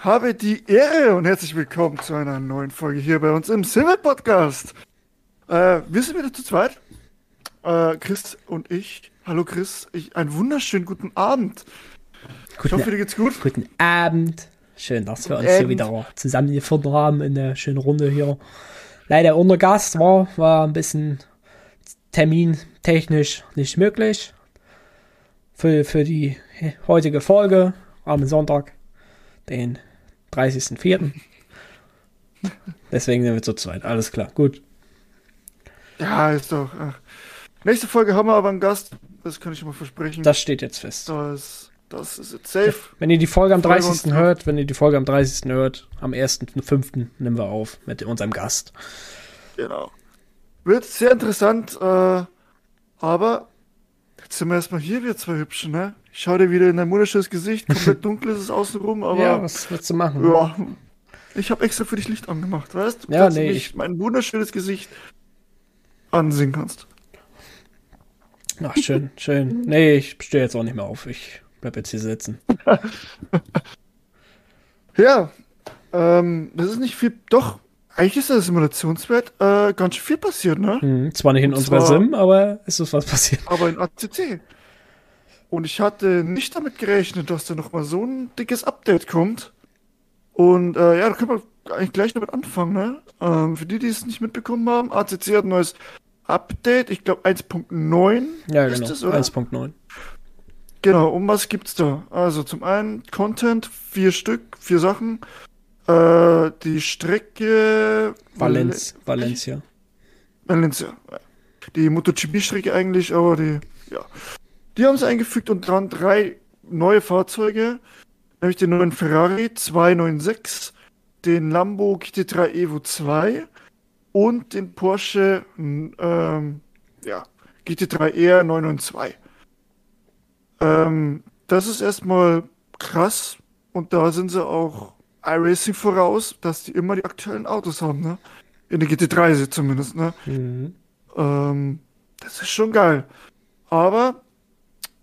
habe die Ehre und herzlich willkommen zu einer neuen Folge hier bei uns im Silver Podcast. Äh, wir sind wieder zu zweit. Äh, Chris und ich. Hallo Chris, ich, einen wunderschönen guten Abend. Guten, ich hoffe, dir geht's gut. Guten Abend. Schön, dass wir uns Abend. hier wieder zusammengefunden haben in der schönen Runde hier. Leider ohne Gast war, war ein bisschen termintechnisch nicht möglich. Für, für die heutige Folge am Sonntag, den 30.04. Deswegen sind wir zu zweit. Alles klar, gut. Ja, ist doch. Ach. Nächste Folge haben wir aber einen Gast. Das kann ich schon mal versprechen. Das steht jetzt fest. Das, das ist jetzt safe. Wenn ihr die Folge am Folge 30. uns- hört, wenn ihr die Folge am 30. hört, am 1.05. nehmen wir auf mit unserem Gast. Genau. Wird sehr interessant, äh, aber jetzt sind wir erstmal hier, wir zwei Hübschen, ne? Ich schau dir wieder in dein wunderschönes Gesicht, komplett dunkel ist es außenrum, aber ja, ja, was willst du machen? ich habe extra für dich Licht angemacht, weißt du? Ja, dass nee, du mich ich- mein wunderschönes Gesicht ansehen kannst. Ach, schön, schön. Nee, ich stehe jetzt auch nicht mehr auf. Ich bleib jetzt hier sitzen. Ja, ähm, das ist nicht viel, doch, eigentlich ist der Simulationswert äh, ganz schön viel passiert, ne? Hm, zwar nicht in Und unserer zwar- Sim, aber es ist was passiert. aber in ACC. Und ich hatte nicht damit gerechnet, dass da nochmal so ein dickes Update kommt. Und äh, ja, da können wir eigentlich gleich damit anfangen, ne? Ähm, für die, die es nicht mitbekommen haben, ACC hat ein neues Update, ich glaube 1.9 Ja, ist genau. das, oder? 1.9. Genau, um was gibt's da? Also zum einen Content, vier Stück, vier Sachen. Äh, die Strecke Valenz, Valencia. Valencia. Die MotoGP-Strecke eigentlich, aber die, ja. Die haben sie eingefügt und dran drei neue Fahrzeuge, nämlich den neuen Ferrari 296, den Lambo GT3 Evo 2 und den Porsche ähm, ja, GT3 R 992. Ähm, das ist erstmal krass und da sind sie auch iRacing voraus, dass die immer die aktuellen Autos haben, ne? In der GT3 zumindest, ne? Mhm. Ähm, das ist schon geil. Aber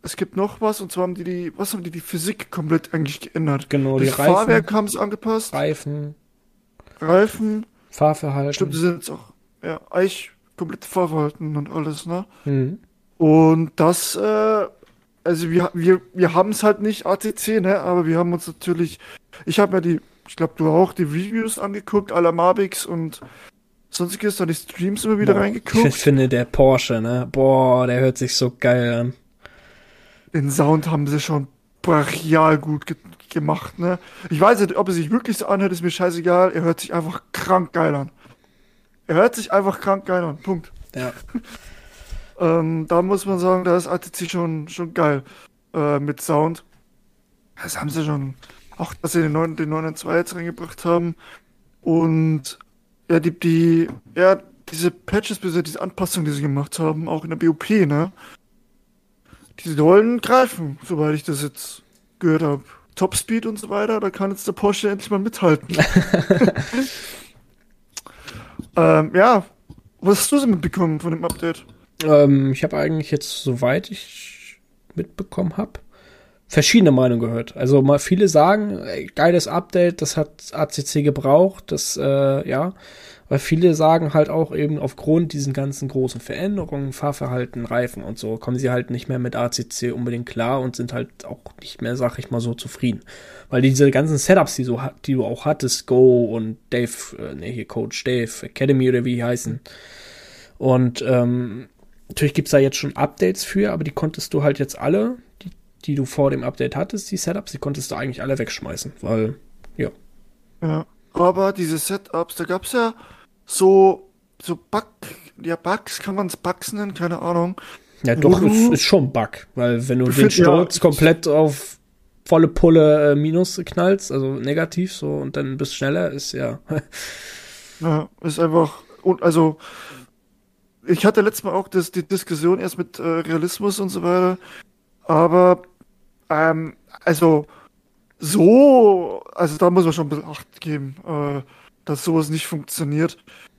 es gibt noch was, und zwar haben die die, was haben die die Physik komplett eigentlich geändert? Genau, die das Fahrwerk Reifen, haben sie angepasst, Reifen, Reifen, Fahrverhalten. stimmt, die sind jetzt auch, ja, eigentlich komplett Fahrverhalten und alles, ne? Mhm. Und das, äh, also wir, wir, wir haben es halt nicht ATC, ne? Aber wir haben uns natürlich, ich habe mir die, ich glaube du auch, die Reviews angeguckt, aller Mavics und sonstiges, dann die Streams immer wieder Boah, reingeguckt. Ich finde der Porsche, ne? Boah, der hört sich so geil an. Den Sound haben sie schon brachial gut ge gemacht, ne? Ich weiß nicht, ob er sich wirklich so anhört, ist mir scheißegal. Er hört sich einfach krank geil an. Er hört sich einfach krank geil an. Punkt. Ja. Ähm, da muss man sagen, da ist ATC schon, schon geil äh, mit Sound. Das haben sie schon. Auch, dass sie den 9, den 9.2 jetzt reingebracht haben. Und ja, die, die, ja, diese Patches, diese Anpassungen, die sie gemacht haben, auch in der BOP, ne? Die sollen greifen, soweit ich das jetzt gehört habe. Topspeed und so weiter, da kann jetzt der Porsche endlich mal mithalten. ähm, ja, was hast du so mitbekommen von dem Update? Ähm, ich habe eigentlich jetzt, soweit ich mitbekommen habe, verschiedene Meinungen gehört. Also mal viele sagen, ey, geiles Update, das hat ACC gebraucht, das, äh, ja. Weil viele sagen halt auch eben aufgrund diesen ganzen großen Veränderungen, Fahrverhalten, Reifen und so, kommen sie halt nicht mehr mit ACC unbedingt klar und sind halt auch nicht mehr, sag ich mal so, zufrieden. Weil diese ganzen Setups, die, so, die du auch hattest, Go und Dave, äh, nee, hier Coach Dave, Academy oder wie die heißen. Und ähm, natürlich gibt's da jetzt schon Updates für, aber die konntest du halt jetzt alle, die, die du vor dem Update hattest, die Setups, die konntest du eigentlich alle wegschmeißen, weil, ja. Ja, aber diese Setups, da gab's ja so, so Bug, ja, Bugs, kann man's Bugs nennen, keine Ahnung. Ja, doch, Wo ist, ist schon Bug, weil wenn du den find, ja, Sturz komplett auf volle Pulle äh, Minus knallst, also negativ so, und dann bist schneller, ist ja. Ja, ist einfach, und also, ich hatte letztes Mal auch das, die Diskussion erst mit äh, Realismus und so weiter, aber, ähm, also, so, also da muss man schon ein bisschen Acht geben, äh, dass sowas nicht funktioniert.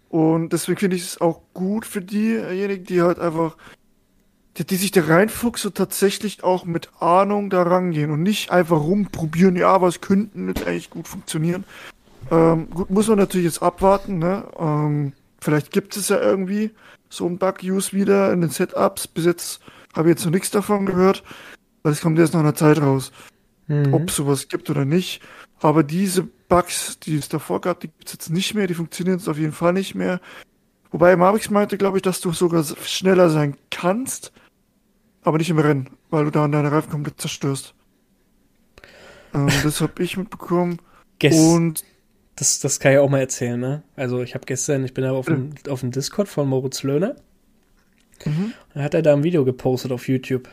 Und deswegen finde ich es auch gut für diejenigen, die halt einfach die, die sich da reinfuchsen und tatsächlich auch mit Ahnung da rangehen und nicht einfach rumprobieren, ja, was könnten jetzt eigentlich gut funktionieren. Ähm, gut, muss man natürlich jetzt abwarten, ne? Ähm, vielleicht gibt es ja irgendwie so ein Bug-Use wieder in den Setups. Bis jetzt habe ich jetzt noch nichts davon gehört, weil es kommt erst nach einer Zeit raus, mhm. ob es sowas gibt oder nicht. Aber diese Bugs, die es davor gab, die gibt es jetzt nicht mehr, die funktionieren jetzt auf jeden Fall nicht mehr. Wobei Marvix meinte, glaube ich, dass du sogar schneller sein kannst, aber nicht im Rennen, weil du dann deine Reifen komplett zerstörst. Ähm, das habe ich mitbekommen. Gest und das, das kann ich auch mal erzählen, ne? Also ich habe gestern, ich bin da auf dem, auf dem Discord von Moritz Löhner. Mhm. Dann hat er da ein Video gepostet auf YouTube.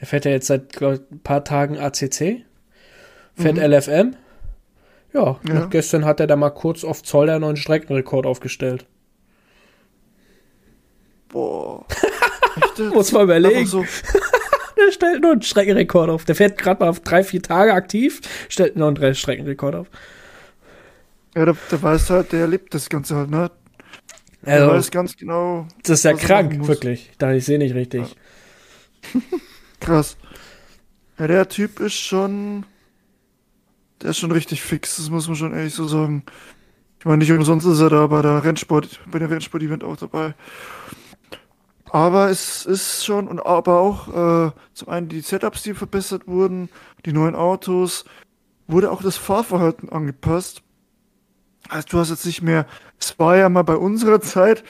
Der fährt ja jetzt seit glaub, ein paar Tagen ACC, fährt mhm. LFM. Ja, ja. Und gestern hat er da mal kurz auf Zoll der neuen Streckenrekord aufgestellt. Boah. Muss man überlegen. So. der stellt nur einen Streckenrekord auf. Der fährt gerade mal auf drei, vier Tage aktiv, stellt nur einen Streckenrekord auf. Ja, der, der weiß halt, der lebt das Ganze halt, ne? Der also, weiß ganz genau. Das ist ja krank, wirklich. Da ich sehe nicht richtig. Ja. Krass. Ja, der Typ ist schon. Der ist schon richtig fix, das muss man schon ehrlich so sagen. Ich meine, nicht umsonst ist er da bei der Rennsport, bei der Rennsport-Event auch dabei. Aber es ist schon, und aber auch äh, zum einen die Setups, die verbessert wurden, die neuen Autos, wurde auch das Fahrverhalten angepasst. Also du hast jetzt nicht mehr, es war ja mal bei unserer Zeit,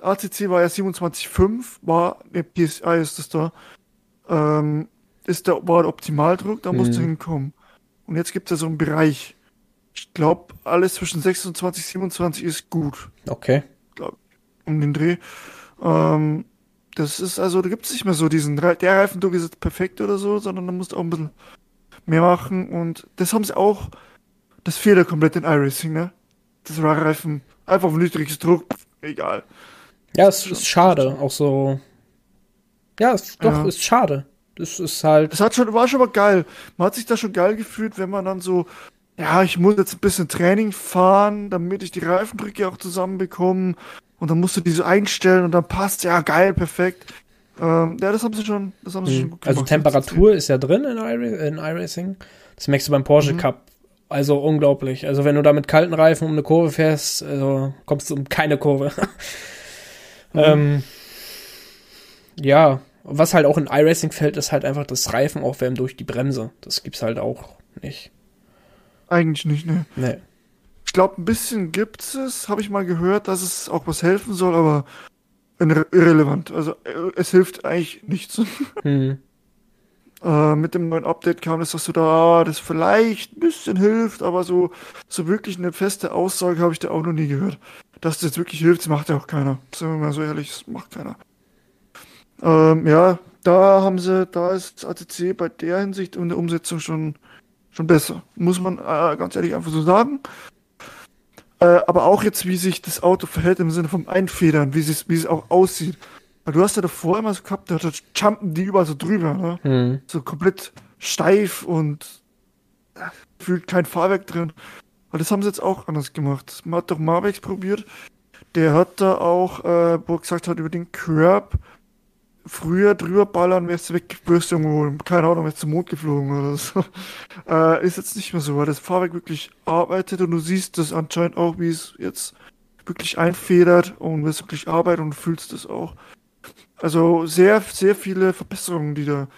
ACC war ja 27,5, war, ne, PSI ist das da, ähm, ist der, war der Optimaldruck, da musst mhm. du hinkommen. Und jetzt gibt es ja so einen Bereich. Ich glaube, alles zwischen 26 27 ist gut. Okay. Glaub, um den Dreh. Ähm, das ist also, da gibt es nicht mehr so diesen, der Reifendruck ist jetzt perfekt oder so, sondern da musst du auch ein bisschen mehr machen. Und das haben sie auch, das fehlt ja komplett in iRacing, ne? Das Reifen einfach auf niedriges Druck, egal. Ja, es ist schade, auch so. Ja, es doch, ja. ist schade. Das ist halt. Es hat schon, war schon mal geil. Man hat sich da schon geil gefühlt, wenn man dann so, ja, ich muss jetzt ein bisschen Training fahren, damit ich die Reifendrücke auch zusammenbekomme. Und dann musst du die so einstellen und dann passt, ja, geil, perfekt. Ähm, ja, das haben sie schon, das haben sie mhm. schon gut also gemacht. Also Temperatur ist ja drin in iRacing. Das merkst du beim Porsche mhm. Cup also unglaublich. Also wenn du da mit kalten Reifen um eine Kurve fährst, also kommst du um keine Kurve. mhm. ähm, ja, was halt auch in iRacing fällt, ist halt einfach das Reifen aufwärmen durch die Bremse. Das gibt's halt auch nicht. Eigentlich nicht, ne? Nee. Ich glaube, ein bisschen gibt's es, habe ich mal gehört, dass es auch was helfen soll, aber irrelevant. Also äh, es hilft eigentlich nichts. Mhm. Äh, mit dem neuen Update kam das, dass du da das vielleicht ein bisschen hilft, aber so, so wirklich eine feste Aussage habe ich da auch noch nie gehört. Dass das jetzt wirklich hilft, das macht ja auch keiner. Sind wir mal so ehrlich, das macht keiner. Ähm, ja, da haben sie, da ist ATC bei der Hinsicht und der Umsetzung schon, schon besser. Muss man äh, ganz ehrlich einfach so sagen. Äh, aber auch jetzt, wie sich das Auto verhält im Sinne vom Einfedern, wie es auch aussieht. Weil du hast ja davor immer so gehabt, da jumpen die überall so drüber, ne? Mhm. So komplett steif und ja, fühlt kein Fahrwerk drin. Aber das haben sie jetzt auch anders gemacht. Man hat doch Marvex probiert. Der hat da auch, äh, wo er gesagt hat, über den Curb früher drüber ballern, wärst du weg, wirst irgendwo, keine Ahnung, wärst zum Mond geflogen oder so. Äh, ist jetzt nicht mehr so, weil das Fahrwerk wirklich arbeitet und du siehst das anscheinend auch, wie es jetzt wirklich einfedert und wirst wirklich arbeitet und fühlst das auch. Also sehr, sehr viele Verbesserungen, die da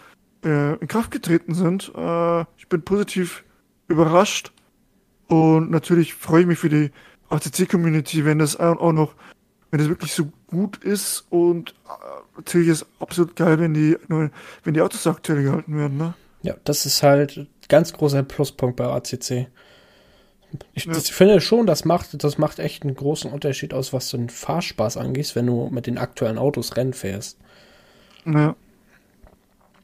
äh, in Kraft getreten sind. Äh, ich bin positiv überrascht und natürlich freue ich mich für die ACC-Community, wenn das auch noch, wenn das wirklich so gut ist und äh, natürlich ist absolut geil, wenn die, wenn die Autos aktuell gehalten werden, ne? Ja, das ist halt ganz großer Pluspunkt bei ACC. Ich, ich, finde schon, das macht, das macht echt einen großen Unterschied aus, was den Fahrspaß angeht, wenn du mit den aktuellen Autos Rennen fährst. Ja.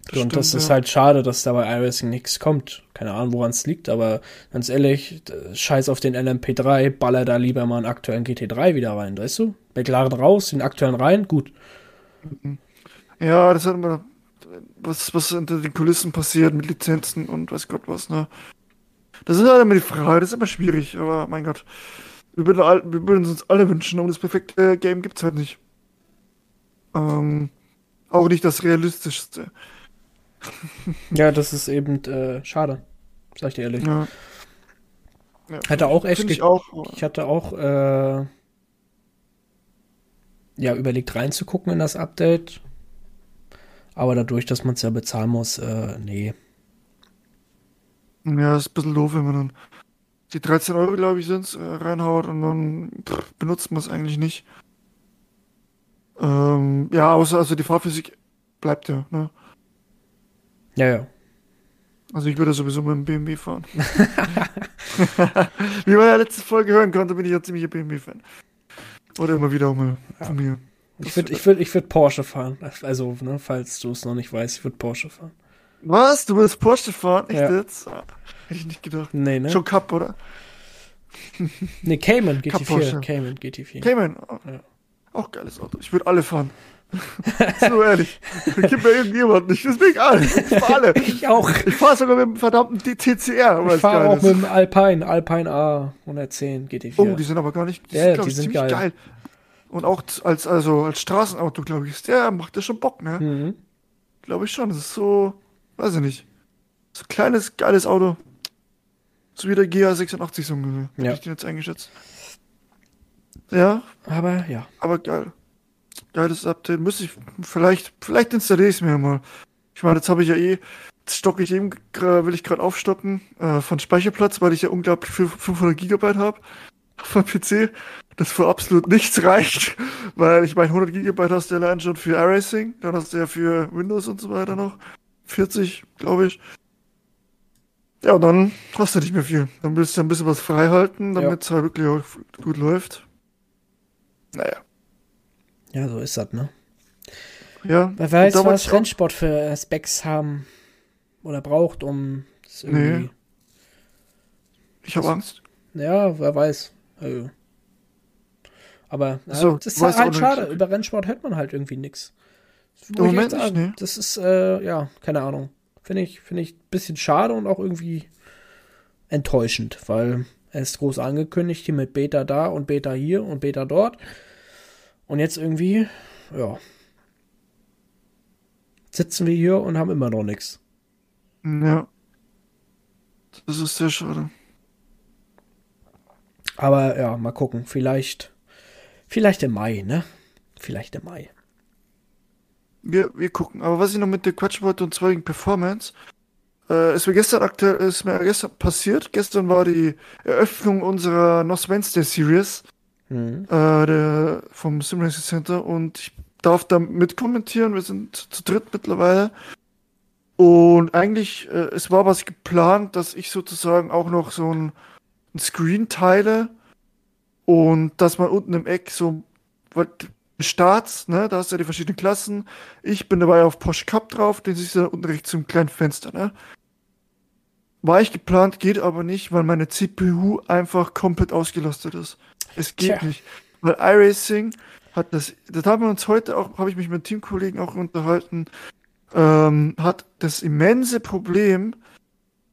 Das und stimmt, das ist ja. halt schade, dass da bei iRacing nichts kommt. Keine Ahnung, woran es liegt, aber ganz ehrlich, scheiß auf den LMP3, baller da lieber mal einen aktuellen GT3 wieder rein, weißt du? McLaren raus, den aktuellen rein, gut. Ja, das hat immer was, was hinter den Kulissen passiert mit Lizenzen und weiß Gott was, ne? Das ist halt immer die Frage, das ist immer schwierig, aber mein Gott. Wir würden, wir würden uns alle wünschen, und das perfekte Game gibt's halt nicht. Ähm, auch nicht das realistischste. Ja, das ist eben äh, schade. Sag ich dir ehrlich. Ja. Ja, Hatte auch echt. Ich auch. Ich hatte auch äh, ja überlegt reinzugucken in das Update, aber dadurch, dass man es ja bezahlen muss, äh, nee. Ja, ist ein bisschen doof, wenn man dann die 13 Euro, glaube ich, sind, äh, reinhaut und dann pff, benutzt man es eigentlich nicht. Ähm, ja, außer also die Fahrphysik bleibt ja, ne? Ja, ja. Also ich würde sowieso mit dem BMW fahren. Wie man ja letzte Folge hören konnte, bin ich ja ziemlicher BMW-Fan. Oder immer wieder auch mal von mir. Ich würde ich würd, ich würd Porsche fahren. Also, ne, falls du es noch nicht weißt, ich würde Porsche fahren. Was? Du willst Porsche fahren? Echt Ja. jetzt? Ah, Hätte ich nicht gedacht. Nee, ne? Schon Cup, oder? Nee, Cayman Cup GT4. Porsche. Cayman GT4. Cayman. Oh. Ja. Auch geiles Auto. Ich würde alle fahren. so ehrlich. Gib mir irgendjemand nicht. Das ist mir egal. Ich fahr alle. Ich auch. Ich fahre sogar mit dem verdammten TCR, Ich fahre auch ist. mit dem Alpine, Alpine A 110 GT4. Oh, die sind aber gar nicht. Die Ja, sind, die ich, sind ziemlich geil. geil. Und auch als, also als Straßenauto, glaube ich, ist der macht das schon Bock, ne? mhm. Glaube ich schon. Das ist so, weiß ich nicht. So ein kleines, geiles Auto. So wie der GA86 so ungefähr. Ja. Hab ich den jetzt eingeschätzt. Ja, Aber ja. aber geil. Geiles Update. Müsste ich, vielleicht, vielleicht installiere ich es mir mal. Ich meine, jetzt habe ich ja eh, jetzt stocke ich eben, will ich gerade aufstocken, äh, von Speicherplatz, weil ich ja unglaublich viel 500 Gigabyte habe auf meinem PC. Das für absolut nichts reicht, weil ich meine, 100 Gigabyte hast du allein schon für iRacing, dann hast du ja für Windows und so weiter noch 40, glaube ich. Ja, und dann hast du nicht mehr viel. Dann willst du ein bisschen was frei halten, Ja. damit es halt wirklich auch gut läuft. Naja. Ja, so ist das, ne? Ja. Wer weiß, was Rennsport für äh, Specs haben oder braucht, um es irgendwie. Nee. Ich habe Angst. Ja, wer weiß. Also. Aber ja, So, das ist halt schade. nicht. Über Rennsport hört man halt irgendwie nichts. Im Moment nicht, ne? Das ist, äh, ja, keine Ahnung. Finde ich, finde ich ein bisschen schade und auch irgendwie enttäuschend, weil er ist groß angekündigt, hier mit Beta da und Beta hier und Beta dort. Und jetzt irgendwie, ja. Sitzen wir hier und haben immer noch nichts. Ja. Das ist sehr schade. Aber ja, mal gucken. Vielleicht, vielleicht im Mai, ne? Vielleicht im Mai. Wir, wir gucken. Aber was ich noch mit dir quatschen wollte, und zwar wegen Performance, äh, ist mir gestern aktuell, ist mir gestern passiert. Gestern war die Eröffnung unserer Nos Wednesday Series, Mhm. äh, der, vom Sim Racing Center, und ich darf da mitkommentieren. Wir sind zu dritt mittlerweile. Und eigentlich, äh, es war was geplant, dass ich sozusagen auch noch so ein, ein Screen teile und dass man unten im Eck so was- Starts, ne, da hast du ja die verschiedenen Klassen. Ich bin dabei auf Porsche Cup drauf, den siehst du dann unten rechts zum kleinen Fenster, ne? War ich geplant, geht aber nicht, weil meine CPU einfach komplett ausgelastet ist. Es geht Tja. nicht. Weil iRacing hat das, das haben wir uns heute auch, habe ich mich mit Teamkollegen auch unterhalten, ähm, hat das immense Problem,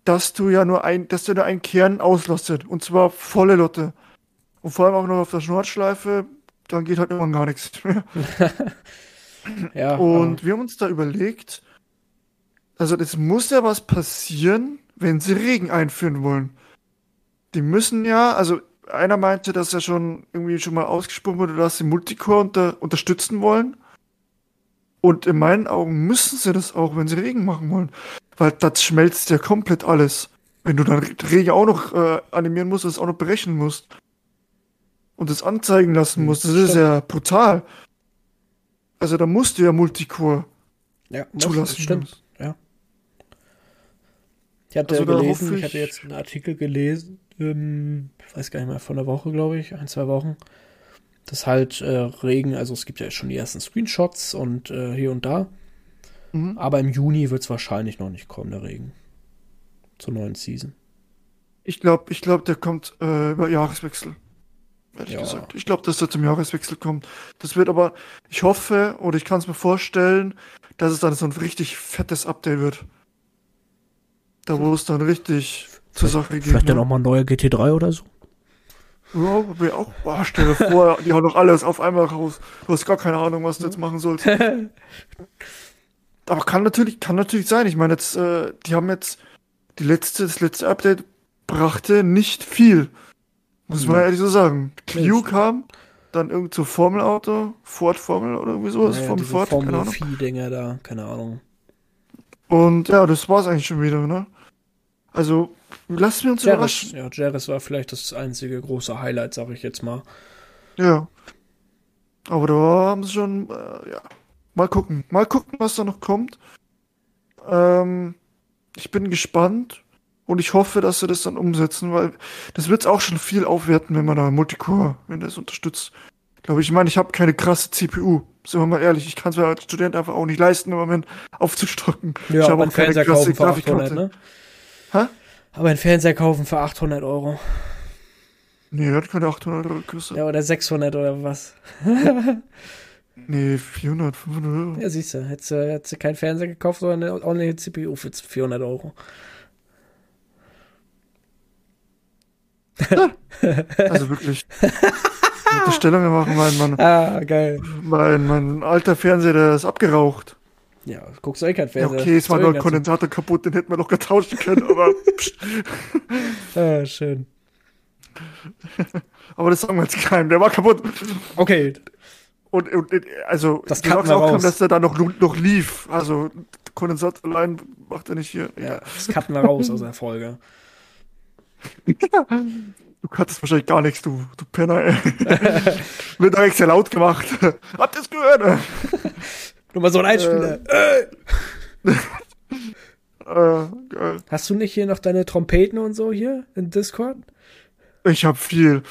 dass du ja nur ein, dass du nur einen Kern auslastet. Und zwar volle Lotte. Und vor allem auch noch auf der Nordschleife, dann geht halt irgendwann gar nichts mehr. Ja. Und wir haben uns da überlegt, also es muss ja was passieren, wenn sie Regen einführen wollen. Die müssen ja, also einer meinte, dass er schon irgendwie schon mal ausgesprochen wurde, dass sie Multicore unter, unterstützen wollen. Und in meinen Augen müssen sie das auch, wenn sie Regen machen wollen. Weil das schmelzt ja komplett alles. Wenn du dann Regen auch noch äh, animieren musst, das auch noch berechnen musst. Und das anzeigen lassen musst, das ist ja brutal. Also da musst du ja Multicore. ja, zulassen Stimmt. Ja. Ich hatte Also gelesen, hoffe ich hatte ich- jetzt einen Artikel gelesen, ähm, ich weiß gar nicht mehr, von der Woche, glaube ich, ein, zwei Wochen, dass halt äh, Regen, also es gibt ja schon die ersten Screenshots und äh, hier und da, Mhm. aber im Juni wird es wahrscheinlich noch nicht kommen, der Regen. Zur neuen Season. Ich glaube, ich glaube, der kommt äh, über Jahreswechsel. Ehrlich Ja. gesagt. Ich glaube, dass der zum Jahreswechsel kommt. Das wird aber, ich hoffe, oder ich kann es mir vorstellen, dass es dann so ein richtig fettes Update wird. Da wo es dann richtig zur Sache geht. Vielleicht dann ne? auch mal ein neuer GT3 oder so? Ja, wäre auch. Boah, stell dir vor, die hauen doch alles auf einmal raus. Du hast gar keine Ahnung, was du jetzt machen sollst. Aber kann natürlich, kann natürlich sein. Ich meine, jetzt, äh, die haben jetzt die letzte, das letzte Update brachte nicht viel. Muss man Ja. ehrlich so sagen. Q kam, dann irgend so Formelauto, Ford Formel oder irgendwie sowas, Naja, Formel Ford, keine Formel Ahnung. 4-Dinger da, keine Ahnung. Und ja, das war's eigentlich schon wieder, ne? Also, lassen wir uns Jaris, überraschen. ja, Jaris war vielleicht das einzige große Highlight, sag ich jetzt mal. Ja. Aber da haben sie schon, äh, ja. Mal gucken. Mal gucken, was da noch kommt. Ähm, ich bin gespannt und ich hoffe, dass sie das dann umsetzen, weil das wird auch schon viel aufwerten, wenn man da Multicore, wenn das unterstützt. Glaube ich. Ich meine, ich habe keine krasse CPU. Sind wir mal ehrlich, ich kann es mir als Student einfach auch nicht leisten, im Moment aufzustocken. Ja, ich aber habe einen Fernseher kaufen für 800, ne? Hä? Aber einen Fernseher kaufen für 800 Euro. Nee, hat keine 800 Euro gekostet. Ja, oder 600 oder was. Nee, 400, 500 Euro. Ja, siehst du, hättest du keinen Fernseher gekauft, sondern eine ordentliche CPU für 400 Euro. Also wirklich. Unterstellungen machen, mein, mein, Ah, geil. mein, mein alter Fernseher, der ist abgeraucht. Ja, guckst du eh keinen Ja, Fernseher. okay, es war nur doch ein eh Kondensator kaputt, den hätten wir noch getauschen können, aber, Ah, schön. aber das sagen wir jetzt keinem, der war kaputt. Okay, Und, und also, Das wir auch raus. dass der da noch, noch lief. Also, Kondensator allein macht er nicht hier. ja, das cutten wir raus aus der Folge. Du hattest wahrscheinlich gar nichts, du, du Penner, ey. Wird direkt sehr laut gemacht. Habt ihr es gehört? Nur mal so ein Einspieler. Äh. Äh, geil. Hast du nicht hier noch deine Trompeten und so hier in Discord? Ich hab viel.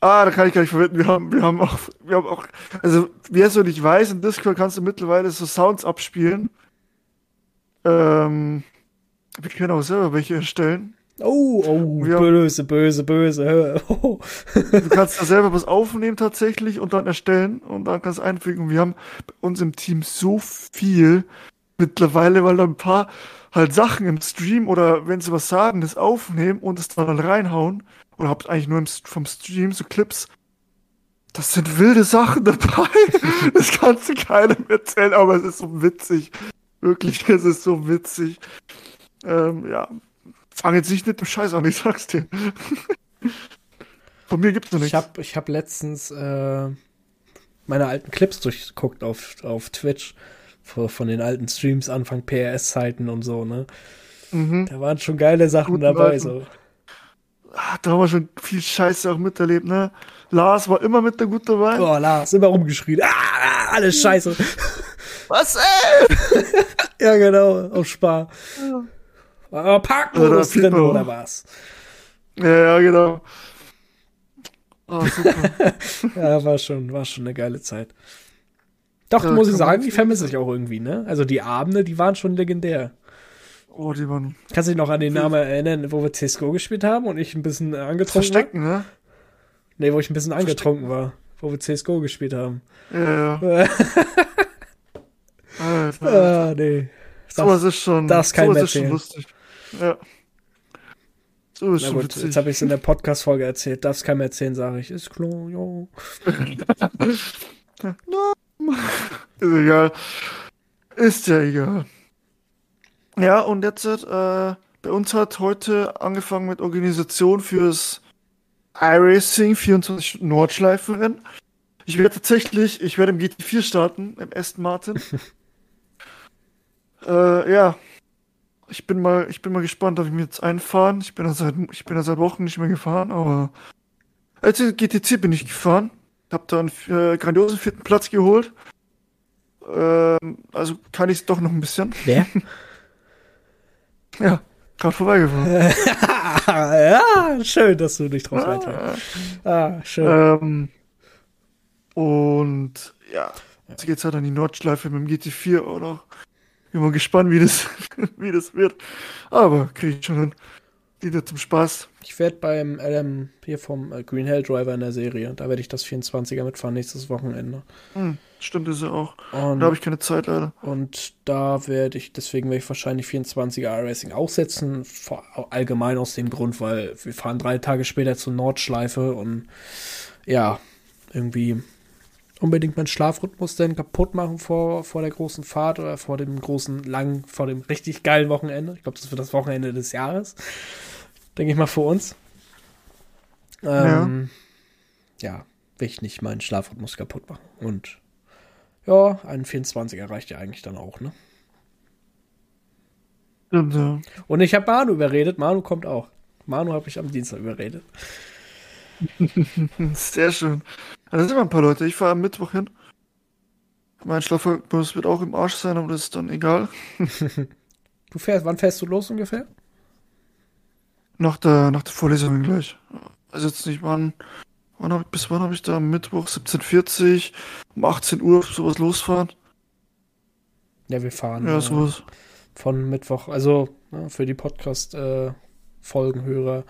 Ah, da kann ich gar nicht verwenden. Wir haben, wir haben auch, wir haben auch, also, wer so nicht weiß, in Discord kannst du mittlerweile so Sounds abspielen. Ähm, wir können auch selber welche erstellen. Oh, oh, Ja. böse, böse, böse. Oh. Du kannst da selber was aufnehmen tatsächlich und dann erstellen und dann kannst du einfügen. Und wir haben bei uns im Team so viel mittlerweile, weil da ein paar halt Sachen im Stream oder wenn sie was sagen, das aufnehmen und es dann reinhauen. Oder habt eigentlich nur vom Stream so Clips. Das sind wilde Sachen dabei. Das kannst du keinem erzählen, aber es ist so witzig. Wirklich, es ist so witzig. Ähm, ja. Fang jetzt nicht mit dem Scheiß an, ich sag's dir. Von mir gibt's noch Ich nichts. habe ich hab letztens äh, meine alten Clips durchgeguckt auf, auf Twitch von, von den alten Streams Anfang PRS-Zeiten und so, ne? Mhm. Da waren schon geile Sachen Guten dabei, alten. so. Ah, Da haben wir schon viel Scheiße auch miterlebt, ne? Lars war immer mit der gut dabei. Oh, Lars, immer rumgeschrien. Ah, ah, alles scheiße. Was, ey? ja, genau, auf Spar. War Parkmodus Oder viel drin, oder was? Ja, ja, genau. Ah, super. Ja, war schon, war schon eine geile Zeit. Doch, Ja, muss ich sagen, die vermisse ich auch irgendwie, ne? Also die Abende, die waren schon legendär. Oh, die waren Kannst du dich noch an den Namen erinnern, wo wir CSGO gespielt haben und ich ein bisschen äh, angetrunken verstecken, ne? war? Nee, wo ich ein bisschen angetrunken war. Wo wir CSGO gespielt haben. Ja, ja. Alter. ah, nee. sowas ist schon, das kann ich sowas ist schon lustig. Ja. So ist Na gut, jetzt habe ich es in der Podcast-Folge erzählt. Darf's keinem erzählen, sage ich. Ist klar, jo. Ist egal. Ist ja egal. Ja, und jetzt äh, bei uns hat heute angefangen mit Organisation fürs iRacing 24 Nordschleifenrennen. Ich werde tatsächlich, ich werde im GT4 starten, im Aston Martin. äh, ja. Ich bin mal, ich bin mal gespannt, ob ich mir jetzt einfahren. Ich bin ja seit, ich bin ja seit Wochen nicht mehr gefahren, aber als GTC bin ich gefahren. Hab da einen äh, grandiosen vierten Platz geholt. Ähm, also kann ich es doch noch ein bisschen. Wer? Ja, gerade vorbeigefahren. ja, schön, dass du dich drauf einteilst. Ah, schön. ähm, und ja, jetzt geht's halt an die Nordschleife mit dem GT4 auch noch. Bin mal gespannt, wie das, wie das wird. Aber krieg ich schon hin. Wieder zum Spaß. Ich werde beim LM hier vom äh, Green Hell Driver in der Serie, da werde ich das 24er mitfahren nächstes Wochenende. Hm, Stimmt, ist ja auch. Und, Da habe ich keine Zeit leider. und da werde ich, deswegen werde ich wahrscheinlich 24er iRacing aussetzen. Vor, allgemein aus dem Grund, weil wir fahren drei Tage später zur Nordschleife und ja, irgendwie unbedingt meinen Schlafrhythmus dann kaputt machen vor, vor der großen Fahrt oder vor dem großen, langen, vor dem richtig geilen Wochenende. Ich glaube, das wird das Wochenende des Jahres. Denke ich mal für uns. Ähm, ja. will ich nicht meinen Schlafrhythmus kaputt machen. Und ja, ein 24er reicht ja eigentlich dann auch, ne? Ja. Und ich habe Manu überredet. Manu kommt auch. Manu habe ich am Dienstag überredet. Sehr schön. Ja, Da sind wir ein paar Leute. Ich fahre am Mittwoch hin. Mein Schlafrhythmus wird auch im Arsch sein, aber das ist dann egal. Du fährst, wann fährst du los ungefähr? Nach der, nach der Vorlesung gleich. Also jetzt nicht wann. wann hab ich, bis wann habe ich da am Mittwoch 17.40 um 18 Uhr sowas losfahren? Ja, wir fahren Ja, äh, sowas. von Mittwoch. Also ja, für die Podcast-Folgenhörer.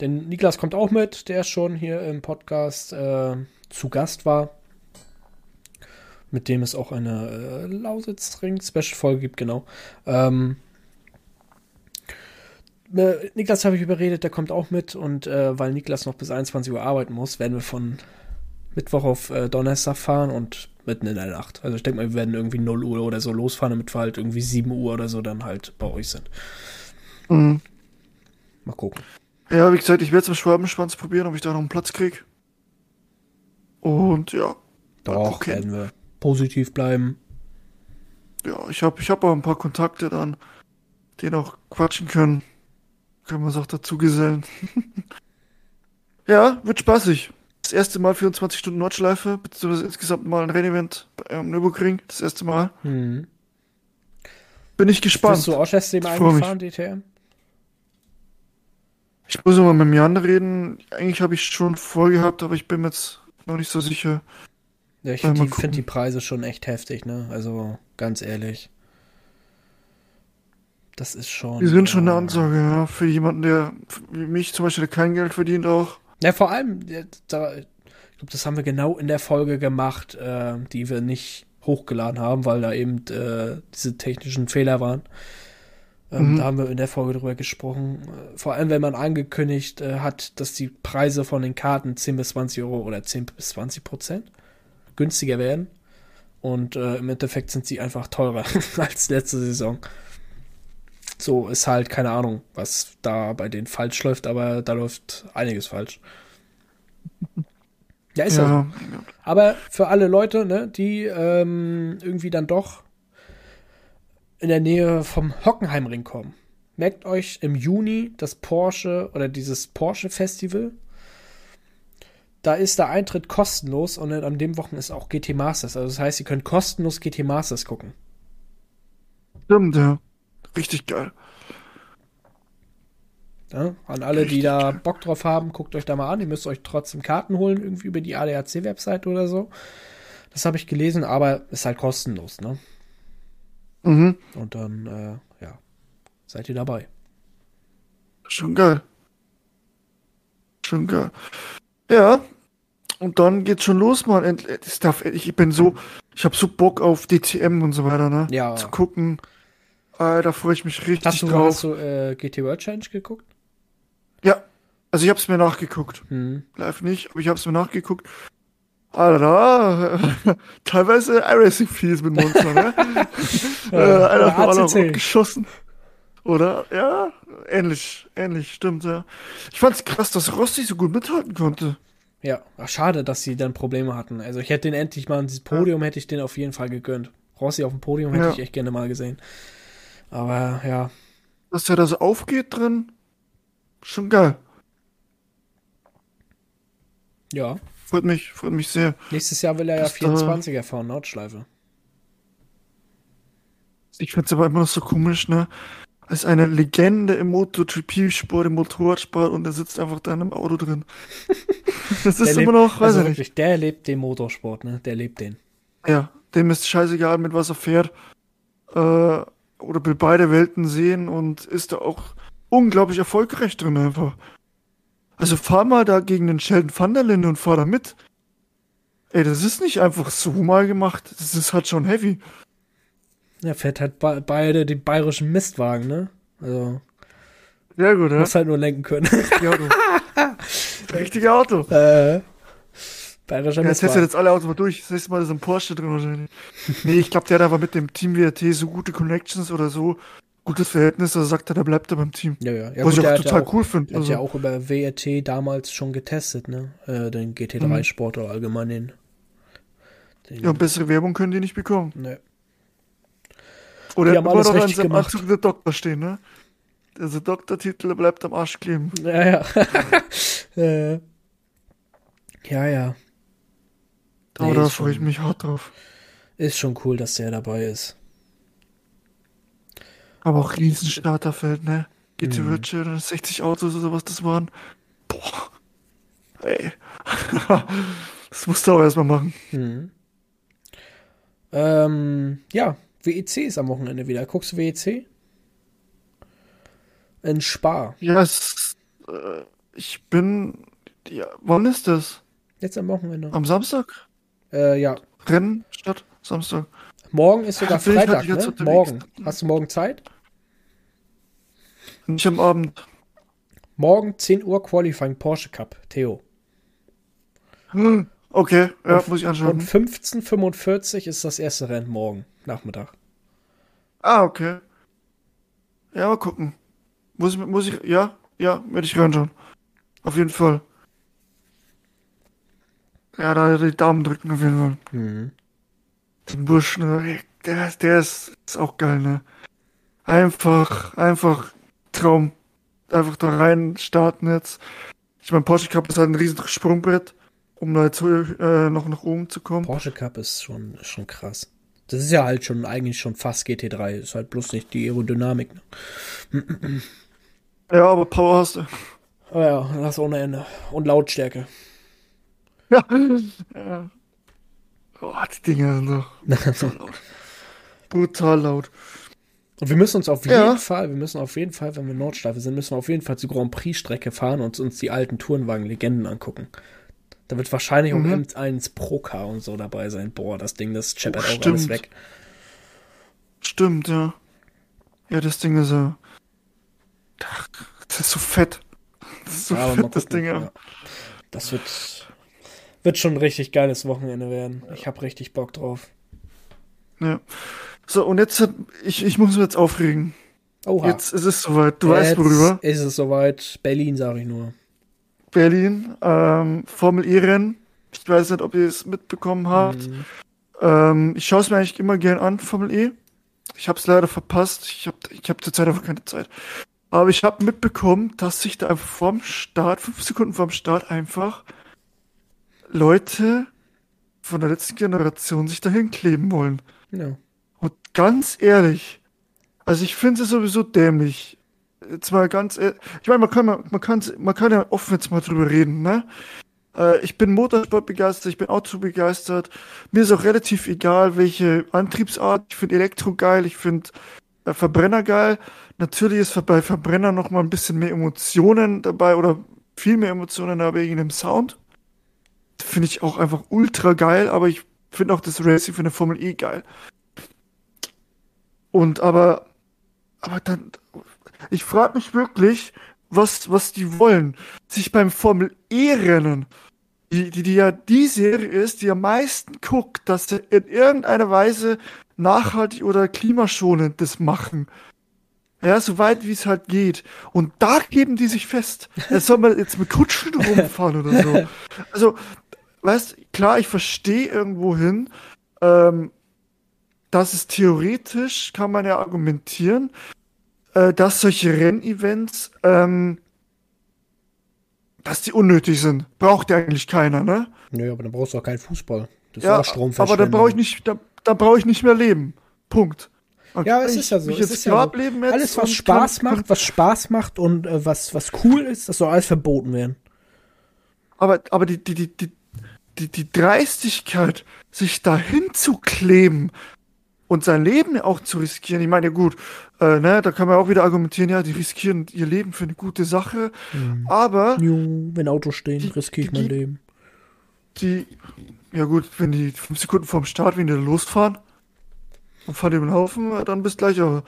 Denn Niklas kommt auch mit, der schon hier im Podcast äh, zu Gast war. Mit dem es auch eine äh, Lausitz-Ring-Special-Folge gibt, genau. Ähm, äh, Niklas habe ich überredet, der kommt auch mit. Und äh, weil Niklas noch bis 21 Uhr arbeiten muss, werden wir von Mittwoch auf äh, Donnerstag fahren und mitten in der Nacht. Also ich denke mal, wir werden irgendwie 0 Uhr oder so losfahren, damit wir halt irgendwie 7 Uhr oder so dann halt bei euch sind. Mhm. Mal gucken. Ja, wie gesagt, ich werde es am Schwabenschwanz probieren, ob ich da noch einen Platz krieg. Und ja, Doch, gucken. werden wir positiv bleiben. ja, ich habe ich hab auch ein paar Kontakte dann, die noch quatschen können. Können wir uns auch dazu gesellen. ja, wird spaßig. Das erste Mal 24 Stunden Nordschleife, beziehungsweise insgesamt mal ein Rennevent am Nürburgring. Das erste Mal. Hm. Bin ich gespannt. Bist du auch freu mich. eingefahren, DTM? Ich muss mal mit Jan reden. Eigentlich habe ich schon vorgehabt, aber ich bin mir jetzt noch nicht so sicher. Ja, ich finde die, find die Preise schon echt heftig, ne? Also, ganz ehrlich. Das ist schon. Die sind schon eine äh, Ansage, ja, für jemanden, der wie mich zum Beispiel der kein Geld verdient auch. Ja, vor allem, da, ich glaube, das haben wir genau in der Folge gemacht, äh, die wir nicht hochgeladen haben, weil da eben äh, diese technischen Fehler waren. Ähm, Mhm. Da haben wir in der Folge drüber gesprochen. Äh, Vor allem, wenn man angekündigt äh, hat, dass die Preise von den Karten 10 bis 20 Euro oder 10 bis 20 Prozent günstiger werden. Und äh, im Endeffekt sind sie einfach teurer als letzte Saison. So ist halt keine Ahnung, was da bei denen falsch läuft, aber da läuft einiges falsch. Ja, ist ja. so. Ja, Aber für alle Leute, ne, die ähm, irgendwie dann doch in der Nähe vom Hockenheimring kommen, merkt euch im Juni das Porsche oder dieses Porsche Festival. Da ist der Eintritt kostenlos und an dem Wochen ist auch GT Masters. Also das heißt, ihr könnt kostenlos GT Masters gucken. stimmt, ja. Richtig geil. Ja, an alle, die Richtig da geil. Bock drauf haben, guckt euch da mal an. Ihr müsst euch trotzdem Karten holen, irgendwie über die ADAC-Webseite oder so. Das habe ich gelesen, aber ist halt kostenlos, ne? Mhm. Und dann, äh, ja, seid ihr dabei. Schon geil. Schon geil. Ja. Und dann geht's schon los, Mann. Endlich, das darf, ich bin so, ich habe so Bock auf DTM und so weiter, ne? Ja. Zu gucken. Äh, da freue ich mich richtig Hast du, drauf. hast du äh, GT World Challenge geguckt? Ja. Also ich hab's mir nachgeguckt. Hm. Live nicht, aber ich hab's mir nachgeguckt. Alter, teilweise iRacing-Fies mit Monster, ne? äh, Ja, einer oder von aller ACC. geschossen. Oder? Ja, ähnlich, ähnlich, stimmt, ja. Ich fand's krass, dass Rossi so gut mithalten konnte. Ja, Ach, schade, dass sie dann Probleme hatten. Also ich hätte den endlich mal dieses Podium, hätte ich den auf jeden Fall gegönnt. Rossi auf dem Podium hätte Ja. ich echt gerne mal gesehen. Aber ja, Dass er da so aufgeht drin, schon geil. ja. Freut mich, freut mich sehr. Nächstes Jahr will er ja Das da- 24er fahren, Nordschleife. Ich find's aber immer noch so komisch, ne? Als eine Legende im MotoGP-Sport, im Motorradsport und er sitzt einfach da in einem Auto drin. Das ist immer lebt- noch, weiß also ich nicht. wirklich, der lebt den Motorsport, ne? Der lebt den. Ja, dem ist scheißegal, mit was er fährt. Äh, oder will beide Welten sehen und ist da auch unglaublich erfolgreich drin einfach. Also fahr mal da gegen den Sheldon van der Linde und fahr da mit. Ey, das ist nicht einfach so mal gemacht. Das ist halt schon heavy. Er fährt halt be beide die bayerischen Mistwagen, ne? Also. Ja, gut, ja. Muss halt nur lenken können. Richtige Auto. Richtige Auto. äh, bayerischer Ja, jetzt testet Mistwagen. jetzt alle Autos mal durch. Das nächste Mal ist ein Porsche drin wahrscheinlich. Nee, ich glaube, der hat aber mit dem Team WRT so gute Connections oder so gutes Verhältnis, also sagt er, der bleibt da beim Team. Ja, ja. ja Was gut, ich auch hat ja total auch, cool finde. Hat Also, ja auch über WRT damals schon getestet, ne? Äh, den GT3-Sport oder allgemein den. den ja, und bessere Werbung können die nicht bekommen. ne. Oder Die hat haben alles an richtig seinem gemacht. Anzug der Doktor stehen, ne? Also Doktortitel bleibt am Arsch kleben. Ja, ja. äh, ja, ja. Nee, da ist freue ich mich hart drauf. Ist schon cool, dass der dabei ist. Aber auch riesen Starterfeld, ne? GT Mhm. Richard, 60 Autos oder was das waren. Boah. Ey. das musst du auch erstmal machen. Mhm. Ähm, ja, WEC ist am Wochenende wieder. Guckst du WEC? In Spa. Ja, es, äh, ich bin. Ja, wann ist das? Jetzt am Wochenende. Am Samstag? Äh, ja. Rennen statt Samstag. Morgen ist sogar halt Freitag, ne? Morgen. Hast du morgen Zeit? Nicht am Abend. Morgen 10 Uhr Qualifying Porsche Cup, Theo. Hm, Okay, ja, Und- muss ich Und anschauen. 15.45 ist das erste Rennen morgen Nachmittag. Ah, okay. Ja, mal gucken. Muss ich, muss ich, ja, ja, werde ich reinschauen. Auf jeden Fall. Ja, da die Daumen drücken auf jeden Fall. Mhm. Den Burschen, ey, der, der ist, ist auch geil, ne? Einfach, einfach Traum. Einfach da rein starten jetzt. Ich meine, Porsche Cup ist halt ein riesen Sprungbrett, um da jetzt äh, noch nach oben zu kommen. Porsche Cup ist schon, schon krass. Das ist ja halt schon eigentlich schon fast GT3. Ist halt bloß nicht die Aerodynamik. Ne? Ja, aber Power hast du. Aber ja, das ohne Ende. Und Lautstärke. Ja. ja. Oh, die Dinger sind doch brutal laut. Brutal laut. Und wir müssen uns auf Ja. jeden Fall, wir müssen auf jeden Fall, wenn wir Nordschleife sind, müssen wir auf jeden Fall zur Grand Prix-Strecke fahren und uns die alten Tourenwagen-Legenden angucken. Da wird wahrscheinlich auch Mhm. M1 Pro-Car und so dabei sein. Boah, das Ding, das scheppert Oh, auch alles weg. Stimmt, ja. Ja, das Ding ist ja. Ach, Das ist so fett. Das ist so Ja, fett, das Ding, ja. ja. Das wird, wird schon ein richtig geiles Wochenende werden. Ich hab richtig Bock drauf. ja. So, und jetzt hat, ich, ich muss mich jetzt aufregen. Oha. Jetzt ist es soweit. Du weißt worüber. Ist es soweit. Berlin, sage ich nur. Berlin, ähm, Formel E-Rennen. Ich weiß nicht, ob ihr es mitbekommen habt. Mhm. Ähm, ich schaue es mir eigentlich immer gern an, Formel E. Ich habe es leider verpasst. Ich habe ich hab zurzeit einfach keine Zeit. Aber ich habe mitbekommen, dass sich da einfach vorm Start, fünf Sekunden vorm Start, einfach Leute von der letzten Generation sich dahin kleben wollen. Ja. Und ganz ehrlich, also ich finde es sowieso dämlich. Jetzt mal ganz ehrlich, ich meine, man kann, mal- man, kann, man kann ja offen jetzt mal drüber reden, ne? Äh, ich bin Motorsport begeistert, ich bin Auto begeistert. Mir ist auch relativ egal, welche Antriebsart. Ich finde Elektro geil, ich finde äh, Verbrenner geil. Natürlich ist bei Verbrenner noch mal ein bisschen mehr Emotionen dabei oder viel mehr Emotionen dabei wegen dem Sound. Finde ich auch einfach ultra geil, aber ich finde auch das Racing für eine Formel E geil. Und aber, aber dann, ich frage mich wirklich, was, was die wollen. Sich beim Formel E-Rennen, die, die, die ja die Serie ist, die am meisten guckt, dass sie in irgendeiner Weise nachhaltig oder klimaschonend das machen. Ja, so weit wie es halt geht. Und da geben die sich fest. Jetzt soll man jetzt mit Kutschen rumfahren oder so. Also, weißt, klar, ich verstehe irgendwo hin, ähm, dass es theoretisch, kann man ja argumentieren, äh, dass solche Rennevents, ähm, dass die unnötig sind. Braucht ja eigentlich keiner, ne? Nö, aber dann brauchst du auch keinen Fußball. Das ist Ja, auch Strom aber dann brauche ich nicht, da, da brauche ich nicht mehr leben. Punkt. Dann Ja, es ist ja so. Es ist ja so. Alles, was und Spaß kann- macht, was Spaß macht und äh, was, was cool ist, das soll alles verboten werden. Aber, aber die, die, die, die, die, die Dreistigkeit, sich dahin zu kleben und sein Leben auch zu riskieren. Ich meine, ja gut, äh, ne, da kann man auch wieder argumentieren, ja, die riskieren ihr Leben für eine gute Sache. Aber Jo, wenn Autos stehen, Die- riskiere ich die- mein Leben. die, Ja gut, wenn die fünf Sekunden vorm Start wieder losfahren und fahren über den Haufen, dann bist gleich aber.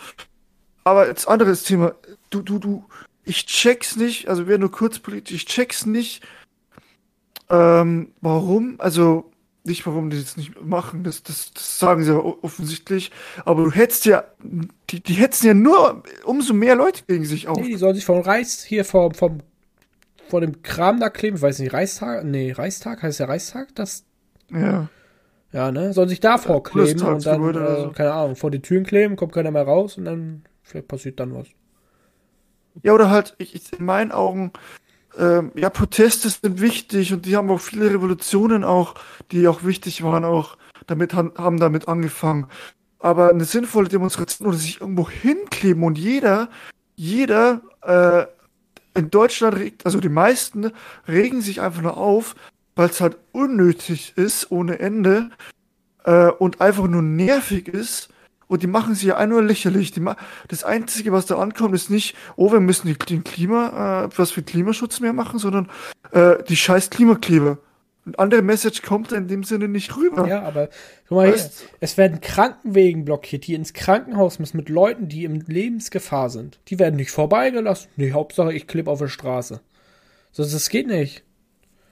Aber jetzt anderes Thema. Du, du, du, ich check's nicht, also wäre nur kurz politisch, ich check's nicht, ähm, warum, also nicht warum die das nicht machen, das, das, das sagen sie ja offensichtlich, aber du hättest ja, die, die hätten ja nur umso mehr Leute gegen sich auf. Nee, die sollen sich vom Reichs, hier vom, vom, vor dem Kram da kleben, ich weiß nicht, Reichstag, nee, Reichstag, heißt der Reichstag, das Ja. Ja, ne? Sollen sich davor kleben und dann, äh, so. keine Ahnung, vor die Türen kleben, kommt keiner mehr raus und dann vielleicht passiert dann was. Ja, oder halt, ich, ich, in meinen Augen, ähm, ja, Proteste sind wichtig und die haben auch viele Revolutionen auch, die auch wichtig waren, auch damit haben damit angefangen. Aber eine sinnvolle Demonstration oder sich irgendwo hinkleben und jeder, jeder äh, in Deutschland regt, also die meisten regen sich einfach nur auf, weil es halt unnötig ist ohne Ende äh, und einfach nur nervig ist. Und die machen sich ja einfach nur lächerlich. Die das Einzige, was da ankommt, ist nicht, oh, wir müssen den Klima, äh, was für Klimaschutz mehr machen, sondern äh, die scheiß Klimakleber. Eine andere Message kommt da in dem Sinne nicht rüber. Ja, aber guck mal Weißt- es werden Krankenwegen blockiert, die ins Krankenhaus müssen mit Leuten, die in Lebensgefahr sind. Die werden nicht vorbeigelassen. Nee, Hauptsache ich klebe auf der Straße. So, das geht nicht.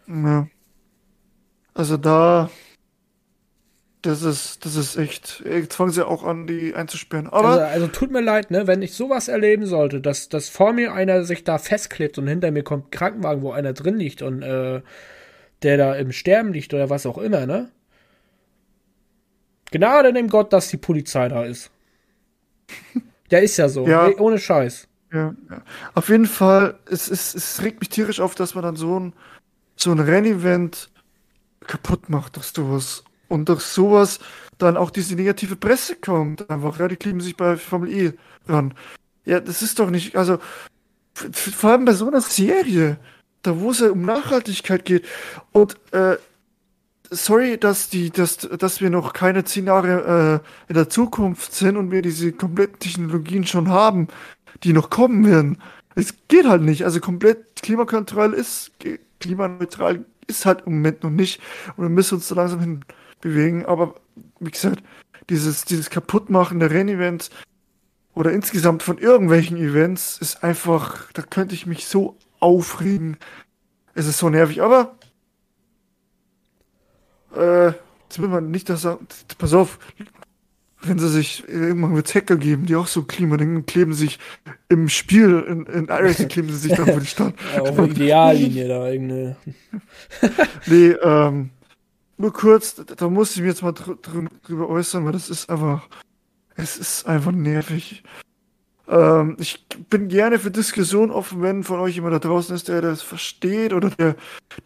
Ja. Also da, das ist, das ist echt, jetzt fangen sie auch an, die einzusperren. Aber Also, also tut mir leid, ne, wenn ich sowas erleben sollte, dass, dass vor mir einer sich da festklebt und hinter mir kommt ein Krankenwagen, wo einer drin liegt und äh, der da im Sterben liegt oder was auch immer, ne? Gnade dem Gott, dass die Polizei da ist. Der ist ja so, Ja. nee, ohne Scheiß. Ja, ja. Auf jeden Fall, es, es, es regt mich tierisch auf, dass man dann so ein, so ein Rennevent kaputt macht durch sowas. Und durch sowas dann auch diese negative Presse kommt. Einfach, ja, die kleben sich bei Formel E ran. Ja, das ist doch nicht, also, vor allem bei so einer Serie, da wo es ja um Nachhaltigkeit geht. Und, äh, sorry, dass die, dass, dass wir noch keine zehn Jahre äh, in der Zukunft sind und wir diese kompletten Technologien schon haben, die noch kommen werden. Es geht halt nicht. Also komplett klimakontroll ist, klimaneutral ist halt im Moment noch nicht. Und wir müssen uns so langsam hin bewegen. Aber wie gesagt, dieses, dieses Kaputtmachen der Rennevents oder insgesamt von irgendwelchen Events ist einfach, da könnte ich mich so aufregen. Es ist so nervig, aber äh, jetzt will man nicht das sagen. Pass auf, wenn sie sich, irgendwann wird es Hacker geben, die auch so Klimadenken kleben sich im Spiel, in, in iRacing kleben sie sich dann für die Stadt. Ja, auf Ideallinie da irgendeine. Nee, ähm, nur kurz, da, muss ich mir jetzt mal dr dr drüber äußern, weil das ist einfach, es ist einfach nervig. Ähm, ich bin gerne für Diskussion offen, wenn von euch jemand da draußen ist, der das versteht oder der,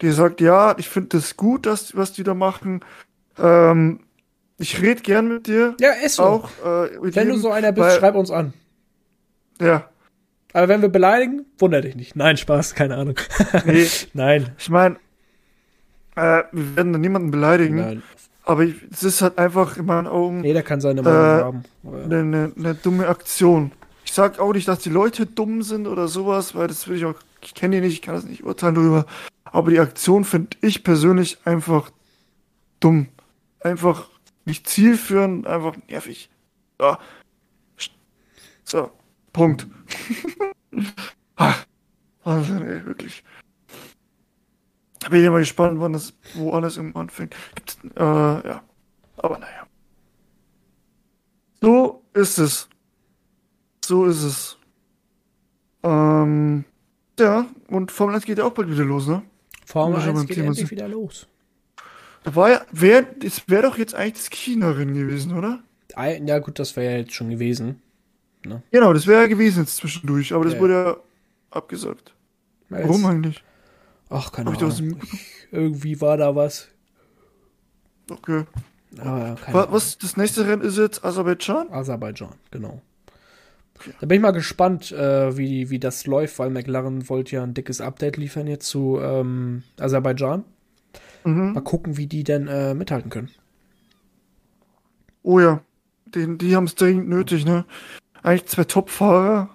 der sagt, ja, ich finde das gut, dass, was die da machen. Ähm, ich rede gern mit dir. Ja, ist so. Auch, äh, wenn du jedem, so einer bist, weil- schreib uns an. Ja, Aber wenn wir beleidigen, wunder dich nicht. Nein, Spaß, keine Ahnung. nee, Nein. ich meine, äh, wir werden da niemanden beleidigen, Nein. aber es ist halt einfach in meinen Augen Jeder kann seine Meinung Äh, haben. Aber- eine, eine, eine dumme Aktion. Ich sag auch nicht, dass die Leute dumm sind oder sowas, weil das will ich auch, ich kenne die nicht, ich kann das nicht urteilen darüber. Aber die Aktion finde ich persönlich einfach dumm. Einfach nicht zielführend, einfach nervig. Ja. So, Punkt. ah, Wahnsinn, ey, wirklich. Da bin ich mal gespannt, wann das, wo alles im anfängt. Gibt's, äh, ja. Aber naja. So ist es. So ist es. Ähm, ja, und Formel 1 geht ja auch bald wieder los, ne? Formel Wenn wir schon 1 beim geht Thema endlich sind. wieder los. Da war ja, wär, es wäre doch jetzt eigentlich das China-Rennen gewesen, oder? Ja, gut, das wäre ja jetzt schon gewesen. Genau, das wäre ja gewesen jetzt zwischendurch, aber das Ja. wurde ja abgesagt. Warum eigentlich? Ach, keine was Ahnung. Irgendwie war da was. Okay. Aber ja, keine Wa- Ahnung. Was, das nächste Rennen ist jetzt Aserbaidschan? Aserbaidschan, genau. Da bin ich mal gespannt, äh, wie, wie das läuft, weil McLaren wollte ja ein dickes Update liefern jetzt zu ähm, Aserbaidschan. Mhm. Mal gucken, wie die denn äh, mithalten können. Oh ja, den, die haben es dringend nötig, ne? Eigentlich zwei Top-Fahrer,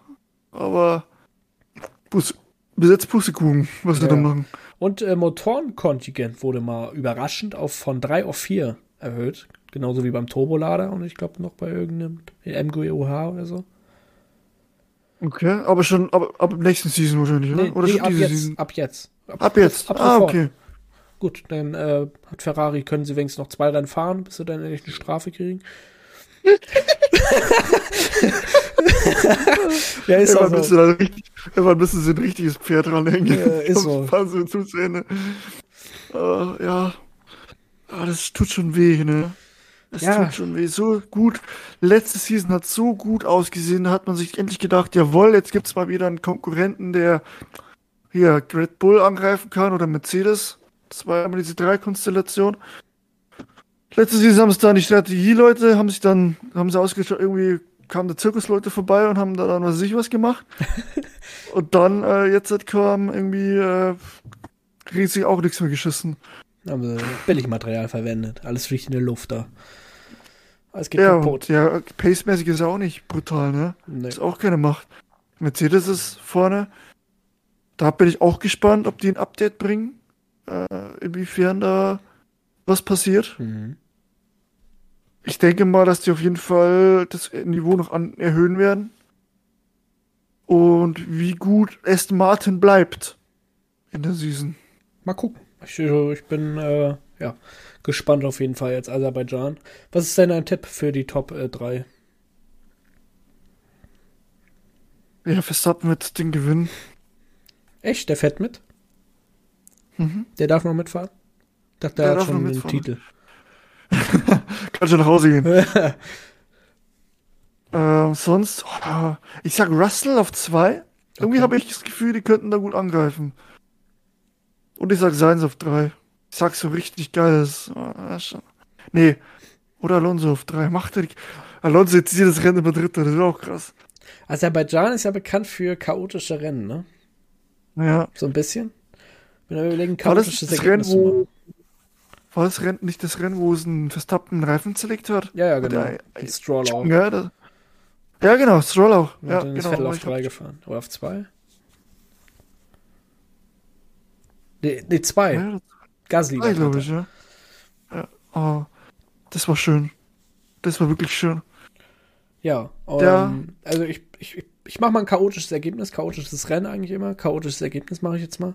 aber Bus, bis jetzt Pustekuchen, was Ja. da machen. Und äh, Motorenkontingent wurde mal überraschend auf von 3 auf 4 erhöht. Genauso wie beim Turbolader und ich glaube noch bei irgendeinem MGUH oder so. Okay, aber schon ab, ab nächsten Season wahrscheinlich, oder? Nee, oder nee, schon ab, diese jetzt, Season? ab jetzt. Ab jetzt. Ab ah, sofort. okay. Gut, dann äh, hat Ferrari, können sie wenigstens noch zwei Rennen fahren, bis sie dann endlich eine Strafe kriegen. ja, ist Irgendwann, müssen so. sie dann richtig, irgendwann müssen sie ein richtiges Pferd dranhängen. Ja, ist so. Fahren zu Ende. Äh, ja. Ah, das tut schon weh, ne? Das Ja. tut schon weh. So gut. Letzte Season hat so gut ausgesehen. Da hat man sich endlich gedacht, jawohl, jetzt gibt's mal wieder einen Konkurrenten, der hier Red Bull angreifen kann oder Mercedes. Das war immer diese drei Konstellation. Letzte Season haben es dann die Strategieleute, haben sich dann, haben sie ausgeschaut, irgendwie kamen da Zirkusleute vorbei und haben da dann was weiß ich was gemacht. und dann, äh, jetzt hat kam irgendwie, äh, riesig auch nichts mehr geschissen. Haben sie Billigmaterial verwendet. Alles fliegt in der Luft da. Alles geht Ja, kaputt. ja, pacemäßig ist er auch nicht brutal, ne? Nee. Ist auch keine Macht. Mercedes ist vorne. Da bin ich auch gespannt, ob die ein Update bringen. Äh, inwiefern da was passiert. Mhm. Ich denke mal, dass die auf jeden Fall das Niveau noch an erhöhen werden. Und wie gut Aston Martin bleibt in der Season. Mal gucken. Ich, ich bin äh, ja, gespannt auf jeden Fall jetzt Aserbaidschan. Was ist denn ein Tipp für die Top äh, 3? Ja, Verstappen wird den gewinnen. Echt? Der fährt mit? Mhm. Der darf noch mitfahren? Ich dachte, der, Der hat schon den. Titel. Kann schon nach Hause gehen. Ähm, sonst, oh, ich sag Russell auf zwei. Irgendwie Okay. habe ich das Gefühl, die könnten da gut angreifen. Und ich sag Sainz auf drei. Ich sag so richtig geiles. Oh. Nee. Oder Alonso auf drei. Macht er die. Alonso jetzt jedes Rennen immer Dritter, das ist auch krass. Aserbaidschan ist ja bekannt für chaotische Rennen, ne? Naja. So ein bisschen. Wenn wir überlegen, War das das Rennen, wo. War das Rennen nicht das Rennen, wo es ein Verstappen einen Reifen zerlegt hat? Ja, ja, genau. der- Und Stroll auch. Ja, das, ja genau, Stroll auch. Und Ja, dann ist genau. Vettel aber auf ich hab- 3 gefahren. Oder auf 2? Nee, nee 2. Ja, Gasly. war glaube ich, ja. ja. Oh, das war schön. Das war wirklich schön. Ja, Der- ähm, also ich, ich, ich mache mal ein chaotisches Ergebnis, chaotisches Rennen eigentlich immer. Chaotisches Ergebnis mache ich jetzt mal.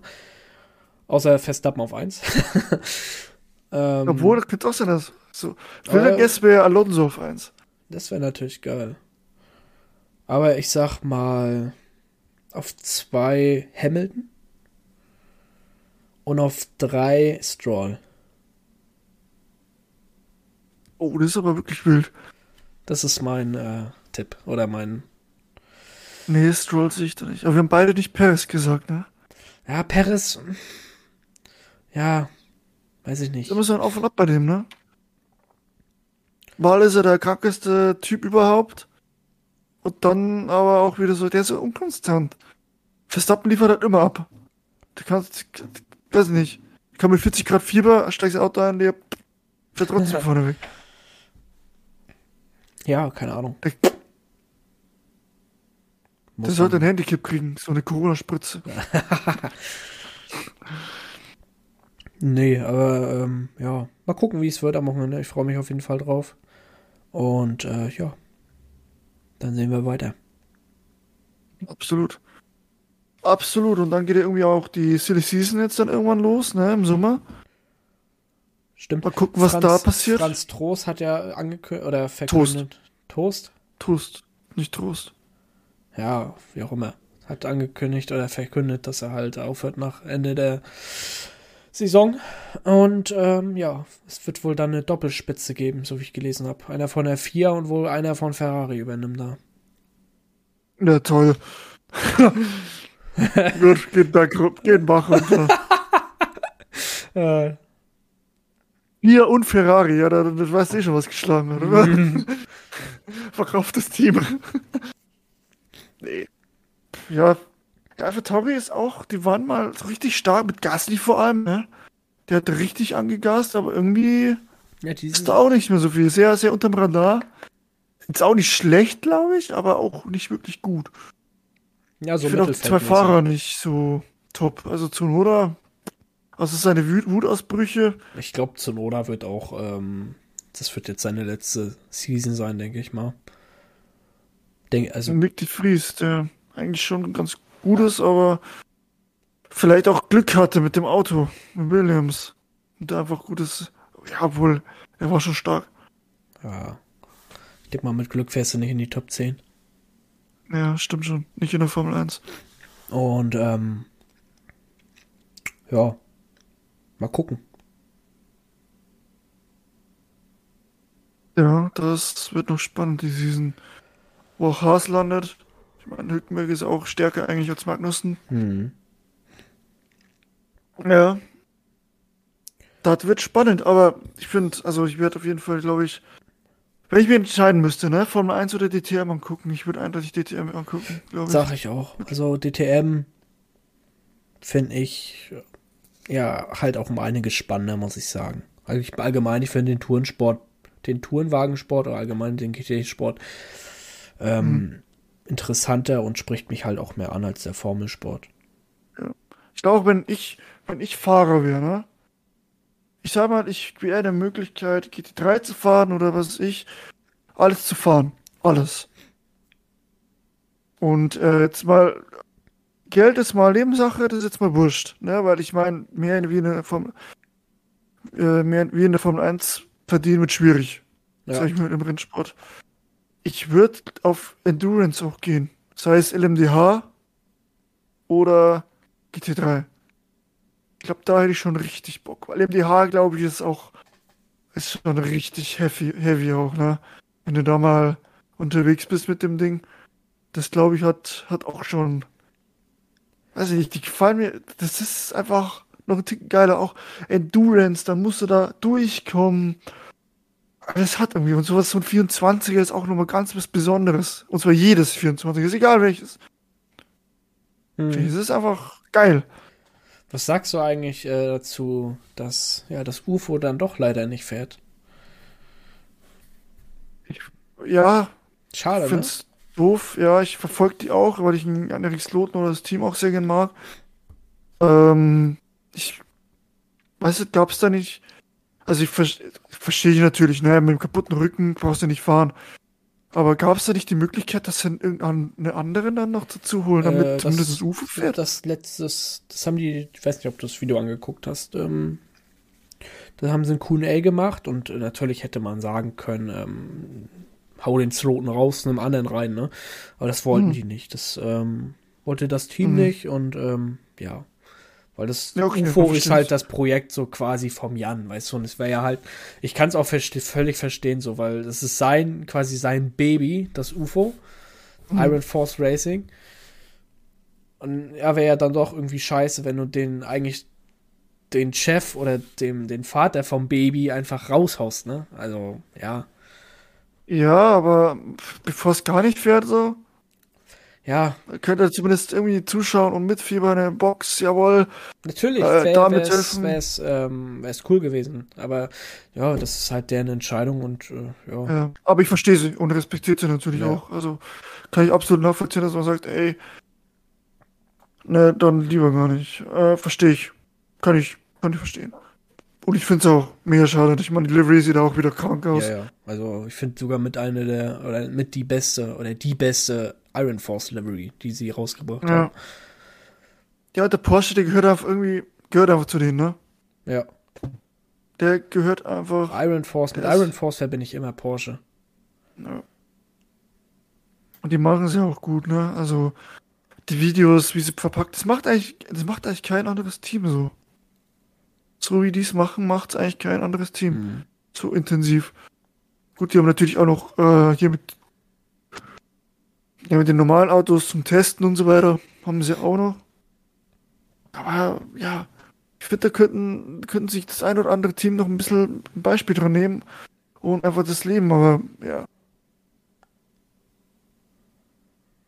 Außer Verstappen auf 1. ähm, Obwohl, das könnte auch sein, dass so. Guess wäre Alonso auf 1. Das wäre natürlich geil. Aber ich sag mal auf 2 Hamilton und auf 3 Stroll. Oh, das ist aber wirklich wild. Das ist mein äh, Tipp oder mein. Nee, Stroll sehe ich da nicht. Aber wir haben beide nicht Paris gesagt, ne? Ja, Paris. Ja, weiß ich nicht. Da müssen wir auf und ab bei dem, ne? Mal ist er der krankeste Typ überhaupt. Und dann aber auch wieder so, der ist so unkonstant. Verstappen liefert halt immer ab. Du kannst, weiß ich nicht. Ich kann mit 40 Grad Fieber, steigst ins Auto ein, der fährt trotzdem vorne weg. Ja, keine Ahnung. Der, Muss der sollte man- ein Handicap kriegen, so eine Corona-Spritze. Nee, aber ähm, ja, mal gucken, wie es wird am Wochenende. Ich freue mich auf jeden Fall drauf. Und äh, ja, dann sehen wir weiter. Absolut. Absolut. Und dann geht ja irgendwie auch die Silly Season jetzt dann irgendwann los, ne, im Sommer. Stimmt. Mal gucken, was da passiert. Franz Trost hat ja angekündigt oder verkündet. Toast. Trost, nicht Trost. Ja, wie auch immer. Hat angekündigt oder verkündet, dass er halt aufhört nach Ende der Saison. Und ähm, ja, es wird wohl dann eine Doppelspitze geben, so wie ich gelesen habe. Einer von der 4 und wohl einer von Ferrari übernimmt da. Ja, toll. Gut, geht berg, geht Bach runter. Äh, Hier und Ferrari, ja, da, das weißt du eh schon, was geschlagen hat, oder? Verkauft das Team. nee. Ja, Alpha Tauri ist auch, die waren mal so richtig stark, mit Gasly vor allem, ne? Der hat richtig angegast, aber irgendwie ja, ist da auch nicht mehr so viel. Sehr, sehr unterm Radar. Ist auch nicht schlecht, glaube ich, aber auch nicht wirklich gut. ja, so ich finde auch die zwei. Fahrer nicht so top. Also Tsunoda, Also seine Wut Wutausbrüche. Ich glaube, Zunoda wird auch, ähm, das wird jetzt seine letzte Season sein, denke ich mal. Denk, also Nick de Vries, der eigentlich schon ganz gut ist, aber vielleicht auch Glück hatte mit dem Auto, mit Williams. Und der einfach gut ist. Ja, wohl, er war schon stark. Ja. Ich denke mal, mit Glück fährst du nicht in die Top 10. Ja, stimmt schon. Nicht in der Formel 1. Und, ähm, ja, mal gucken. Ja, das wird noch spannend, die Season. Wo auch Haas landet. Ich meine, Hülkenberg ist auch stärker eigentlich als Magnussen. Mhm. Ja. Das wird spannend, aber ich finde, also ich werde auf jeden Fall, glaube ich, wenn ich mich entscheiden müsste, ne, Formel 1 oder DTM angucken, ich würde eindeutig DTM angucken, glaube ich. Sag ich auch. Also DTM finde ich ja halt auch um einiges spannender, muss ich sagen. Allgemein, ich finde den Tourensport, den Tourenwagensport oder allgemein den GT-Sport ähm, hm. Interessanter und spricht mich halt auch mehr an als der Formelsport. Ja. Ich glaube, wenn ich, wenn ich Fahrer wäre, ne? Ich sag mal, ich wäre der Möglichkeit, GT3 zu fahren oder was weiß ich, alles zu fahren. Alles. Und äh, jetzt mal Geld ist mal Nebensache, das ist jetzt mal wurscht, ne? Weil ich meine, mehr wie in der Formel, äh, mehr wie in der Formel 1 verdienen wird schwierig. Ja. Sag ich mal im Rennsport. Ich würde auf Endurance auch gehen. Sei es LMDH oder GT3. Ich glaube, da hätte ich schon richtig Bock. Weil LMDH, glaube ich, ist auch ist schon richtig heavy, heavy auch, ne? Wenn du da mal unterwegs bist mit dem Ding. Das glaube ich hat, hat auch schon weiß ich nicht, die gefallen mir, das ist einfach noch ein Tick geiler. Auch Endurance, dann musst du da durchkommen. Aber das hat irgendwie, und sowas, so ein 24er ist auch nochmal ganz was Besonderes. Und zwar jedes 24er, ist egal welches. Hm. Das ist einfach geil. Was sagst du eigentlich äh, dazu, dass ja das UFO dann doch leider nicht fährt? Ich, ja. Schade, ne? doof. Ja, ich verfolge die auch, weil ich einen Jan-Erik Sloten oder das Team auch sehr gern mag. Ähm, ich weiß nicht, gab es da nicht. Also ich ver verstehe ich natürlich, ne, mit dem kaputten Rücken brauchst du nicht fahren. Aber gab es da nicht die Möglichkeit, das in irgendeine anderen dann noch dazu holen, damit äh, zumindest das UFO fährt? Das letztes, das haben die, ich weiß nicht, ob du das Video angeguckt hast, ähm, da haben sie ein Q&A gemacht und äh, natürlich hätte man sagen können, ähm, hau den Sloten raus, einem anderen rein, ne? Aber das wollten mhm. die nicht. Das ähm, wollte das Team mhm. nicht und ähm, ja. Weil das okay, UFO ist halt das Projekt so quasi vom Jan, weißt du, und es wäre ja halt, ich kann es auch verste völlig verstehen, so, weil das ist sein, quasi sein Baby, das UFO, mhm. Iron Force Racing. Und ja, wäre ja dann doch irgendwie scheiße, wenn du den eigentlich den Chef oder dem, den Vater vom Baby einfach raushaust, ne? Also, ja. Ja, aber bevor es gar nicht fährt, so. Ja. Könnt ihr zumindest irgendwie zuschauen und mitfiebern in der Box, jawohl. Natürlich, äh, damit wär's, wär's, ähm, cool gewesen. Aber ja, das ist halt deren Entscheidung und äh, ja. ja. Aber ich verstehe sie und respektiere sie natürlich ja. auch. Also kann ich absolut nachvollziehen, dass man sagt, ey, ne, dann lieber gar nicht. Äh, verstehe ich. Kann ich, kann ich verstehen. Und ich finde es auch mega schade. Ich meine, die Livery sieht auch wieder krank aus. Ja, ja. Also ich finde sogar mit einer der, oder mit die beste, oder die beste Iron Force Livery, die sie rausgebracht ja. haben. Ja, der Porsche, der gehört einfach irgendwie, gehört einfach zu denen, ne? Ja. Der gehört einfach. Iron Force, mit Iron Force verbinde ich immer Porsche. Ja. Und die machen sie auch gut, ne? Also, die Videos, wie sie verpackt, das macht eigentlich, das macht eigentlich kein anderes Team so so wie die es machen, macht es eigentlich kein anderes Team. Mhm. So intensiv. Gut, die haben natürlich auch noch äh, hier mit, ja, mit den normalen Autos zum Testen und so weiter, haben sie auch noch. Aber ja, ich finde, da könnten, könnten sich das ein oder andere Team noch ein bisschen ein Beispiel dran nehmen und einfach das Leben, aber ja.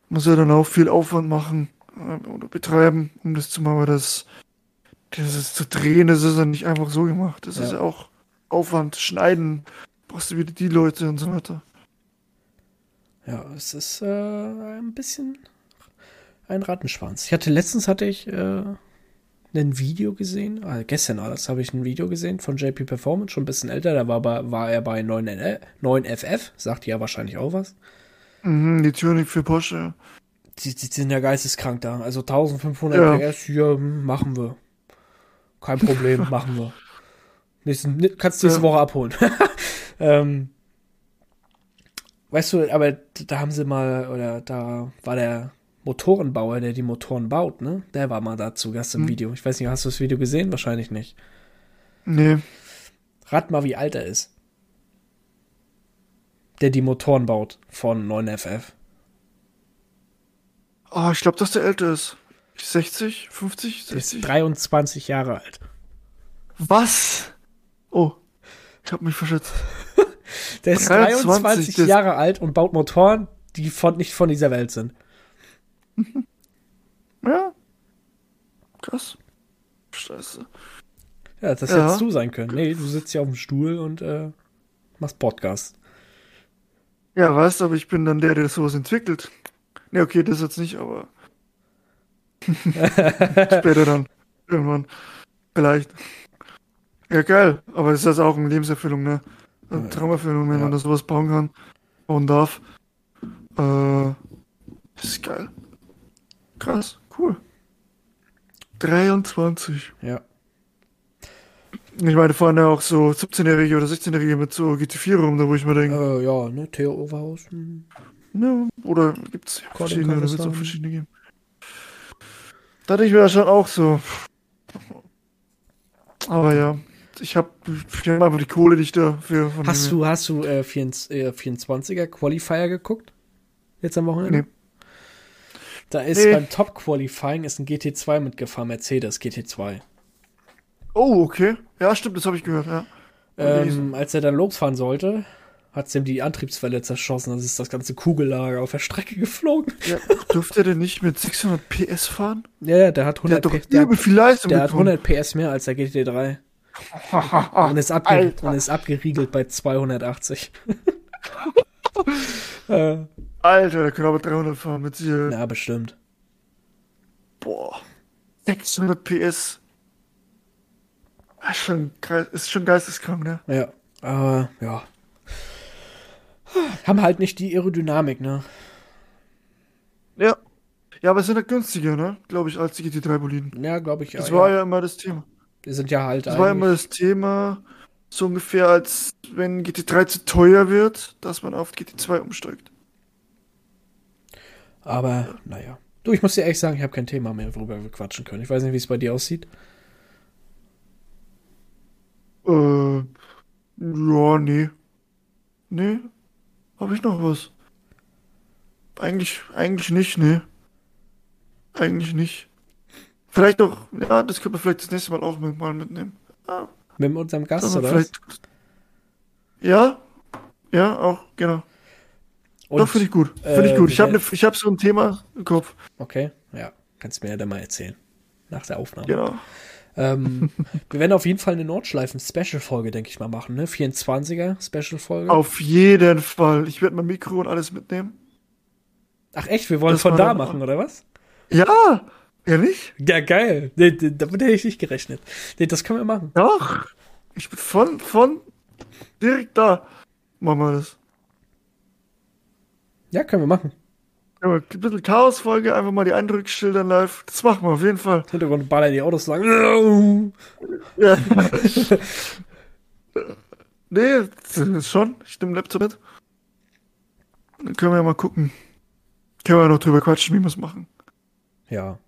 Muss ja dann auch viel Aufwand machen äh, oder betreiben, um das zu machen, aber das das ist zu drehen, das ist ja nicht einfach so gemacht. Das ja. ist ja auch Aufwand, schneiden, brauchst du wieder die Leute und so weiter. Ja, es ist äh, ein bisschen ein Rattenschwanz. Ich hatte letztens hatte ich äh, ein Video gesehen, ah, gestern alles habe ich ein Video gesehen von JP Performance, schon ein bisschen älter, da war, bei, war er bei 9, 9FF, sagt ja wahrscheinlich auch was. Mhm, die Tuning für Porsche. Die, die sind ja geisteskrank da, also 1500 Ja. PS, hier hm, machen wir. Kein Problem, machen wir. Nächsten, ne- kannst du nächste Ja. Woche abholen. ähm, weißt du, aber da haben sie mal, oder da war der Motorenbauer, der die Motoren baut, ne? Der war mal da zu Gast im Hm. Video. Ich weiß nicht, hast du das Video gesehen? Wahrscheinlich nicht. Nee. Rat mal, wie alt er ist. Der die Motoren baut von 9FF. Oh, ich glaube, dass der älter ist. 60, 50, Der ist 60. 23 Jahre alt. Was? Oh, ich habe mich verschätzt. Der ist 23, 23 das- Jahre alt und baut Motoren, die von, nicht von dieser Welt sind. Ja. Krass. Scheiße. Ja, das Ja. hättest du sein können. Nee, du sitzt hier auf dem Stuhl und äh, machst Podcast. Ja, weißt du, aber ich bin dann der, der sowas entwickelt. Nee, okay, das jetzt nicht, aber. Später dann. Irgendwann. Vielleicht. Ja, geil. Aber das ist also auch eine Lebenserfüllung, ne? Eine. Traumerfüllung, wenn Ja. man da sowas bauen kann. Bauen darf. Äh, das ist geil. Krass, cool. 23. Ja. Ich meine, fahren ja auch so 17-Jährige oder 16-Jährige mit so GT4 rum, da wo ich mir denke, Äh, ja, ne, Theo Overhaus. ne, oder gibt's ja verschiedene, oder wird's auch verschiedene geben. Da denke ich mir ja schon auch so. Aber ja, ich hab, ich hab einfach die Kohle, die ich da für von Hast du, hast du äh, 24, äh, 24er Qualifier geguckt? Jetzt am Wochenende? Nee. Da ist Nee. beim Top Qualifying ist ein GT2 mitgefahren, Mercedes GT2. Oh, okay. Ja, stimmt, das habe ich gehört, ja. Ähm, als er dann losfahren sollte, hat ihm die Antriebswelle zerschossen. Dann ist das ganze Kugellager auf der Strecke geflogen. ja. Dürfte der nicht mit 600 PS fahren? Ja, ja, der hat Der 100, hat doch P- der, übel hat, viel Leistung der hat bekommen. 100 PS mehr als der GT3 und ist, Alter. und ist abgeriegelt bei 280. äh, Alter, der kann aber 300 fahren mit Sicherheit. ja, bestimmt. Boah. 600 PS. Ist schon, ist schon geisteskrank, ne? Ja, aber ja. Haben halt nicht die Aerodynamik, ne? Ja. Ja, aber sind halt günstiger, ne? Glaube ich, als die GT3-Boliden. Ja, glaube ich. Das ja, war ja. ja immer das Thema. Die sind ja halt Das war immer das Thema, so ungefähr, als wenn GT3 zu teuer wird, dass man auf GT2 umsteigt. Aber, naja. Du, ich muss dir ehrlich sagen, ich habe kein Thema mehr, worüber wir quatschen können. Ich weiß nicht, wie es bei dir aussieht. Äh, ja, nee. Nee. Habe ich noch was? Eigentlich, eigentlich nicht, nee. Eigentlich nicht. Vielleicht noch, ja, das können wir vielleicht das nächste Mal auch mal mitnehmen. Ja, Mit unserem Gast, oder? was? vielleicht. Ja, ja, auch, genau. Und, Doch, finde ich gut. Finde äh, ich gut. Ich habe ne, ich hab so ein Thema im Kopf. Okay, ja. Kannst mir ja dann mal erzählen. Nach der Aufnahme. Genau. Ähm, wir werden auf jeden Fall eine Nordschleifen-Special-Folge, denke ich mal, machen, ne? 24er-Special-Folge. Auf jeden Fall. Ich werde mein Mikro und alles mitnehmen. Ach echt, wir wollen Das von da machen, oder was? Ja, ja nicht? Ja, geil. Nee, damit hätte ich nicht gerechnet. Nee, das können wir machen. Doch. Ich bin von, von direkt da. Machen wir das. Ja, können wir machen. Ja, ein bisschen Chaos-Folge, einfach mal die Eindrücke schildern live. Das machen wir auf jeden Fall. Hintergrund ballern die Autos lang. Ja. nee, das ist schon. Ich nehme Laptop mit. Dann können wir ja mal gucken. Können wir noch drüber quatschen, wie wir es machen. Ja.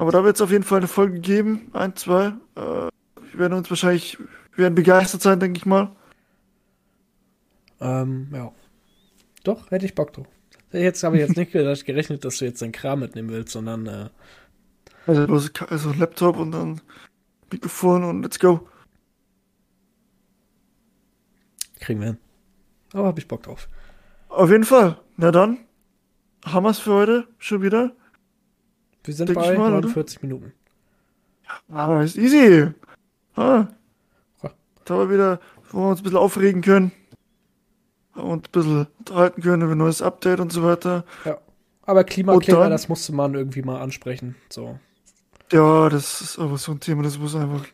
Aber da wird es auf jeden Fall eine Folge geben. Ein, zwei. Äh, wir werden uns wahrscheinlich, wir werden begeistert sein, denke ich mal. Ähm, ja. Doch, hätte ich Bock drauf. Jetzt habe ich jetzt nicht gedacht- gerechnet, dass du jetzt deinen Kram mitnehmen willst, sondern äh, Also, also Laptop und dann Mikrofon und let's go. kriegen wir hin. Aber habe ich Bock drauf. Auf jeden Fall. Na dann, haben wir's für heute schon wieder. Wir sind Denk bei mal, oder? 49 Minuten. Aber ist easy. Ah. Ja. Da haben wir wieder, wo wir uns ein bisschen aufregen können. Und ein bisschen unterhalten können über ein neues Update und so weiter. Ja. Aber Klimakleber, Und das musste man irgendwie mal ansprechen. So. Ja, das ist aber so ein Thema, das muss einfach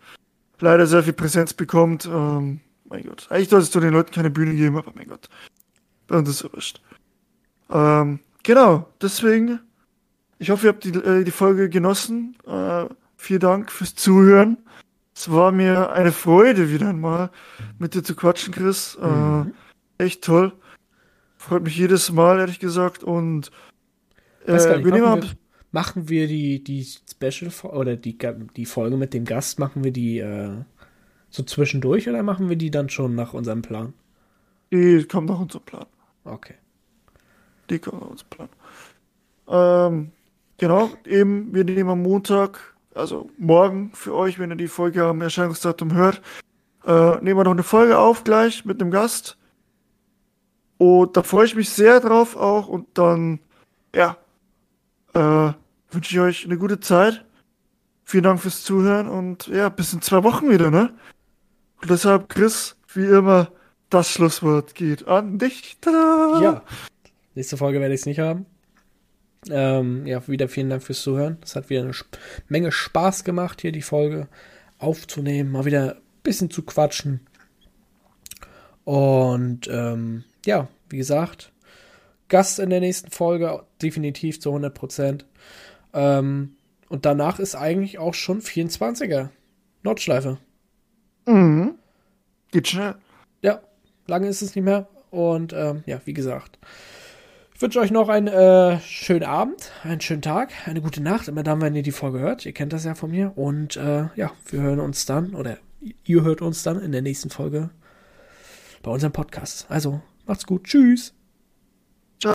leider sehr viel Präsenz bekommt. Ähm, mein Gott. Eigentlich solltest du den Leuten keine Bühne geben, aber mein Gott. Bei uns ist es wurscht. Ähm, genau, deswegen, ich hoffe, ihr habt die, äh, die Folge genossen. Äh, vielen Dank fürs Zuhören. Es war mir eine Freude, wieder einmal mit dir zu quatschen, Chris. Äh, mhm. echt toll. Freut mich jedes Mal, ehrlich gesagt. Und äh, nicht, wir machen, wir, machen wir die, die Special oder die, die Folge mit dem Gast, machen wir die äh, so zwischendurch oder machen wir die dann schon nach unserem Plan? Die kommt nach unserem Plan. Okay. Die kommt nach unserem Plan. Ähm, genau, eben, wir nehmen am Montag, also morgen für euch, wenn ihr die Folge am Erscheinungsdatum hört, äh, nehmen wir noch eine Folge auf gleich mit einem Gast. Und da freue ich mich sehr drauf auch. Und dann, ja, äh, wünsche ich euch eine gute Zeit. Vielen Dank fürs Zuhören und ja, bis in zwei Wochen wieder, ne? Und deshalb, Chris, wie immer, das Schlusswort geht an dich. Tada! Ja, nächste Folge werde ich es nicht haben. Ähm, ja, wieder vielen Dank fürs Zuhören. Es hat wieder eine Menge Spaß gemacht, hier die Folge aufzunehmen, mal wieder ein bisschen zu quatschen. Und ähm, ja, wie gesagt, Gast in der nächsten Folge, definitiv zu 100 Prozent. Ähm, und danach ist eigentlich auch schon 24er Nordschleife. Mhm. Geht schnell. Ja, lange ist es nicht mehr. Und ähm, ja, wie gesagt, ich wünsche euch noch einen äh, schönen Abend, einen schönen Tag, eine gute Nacht, immer dann, wenn ihr die Folge hört. Ihr kennt das ja von mir. Und äh, ja, wir hören uns dann, oder ihr hört uns dann in der nächsten Folge bei unserem Podcast. Also, macht's gut. Tschüss.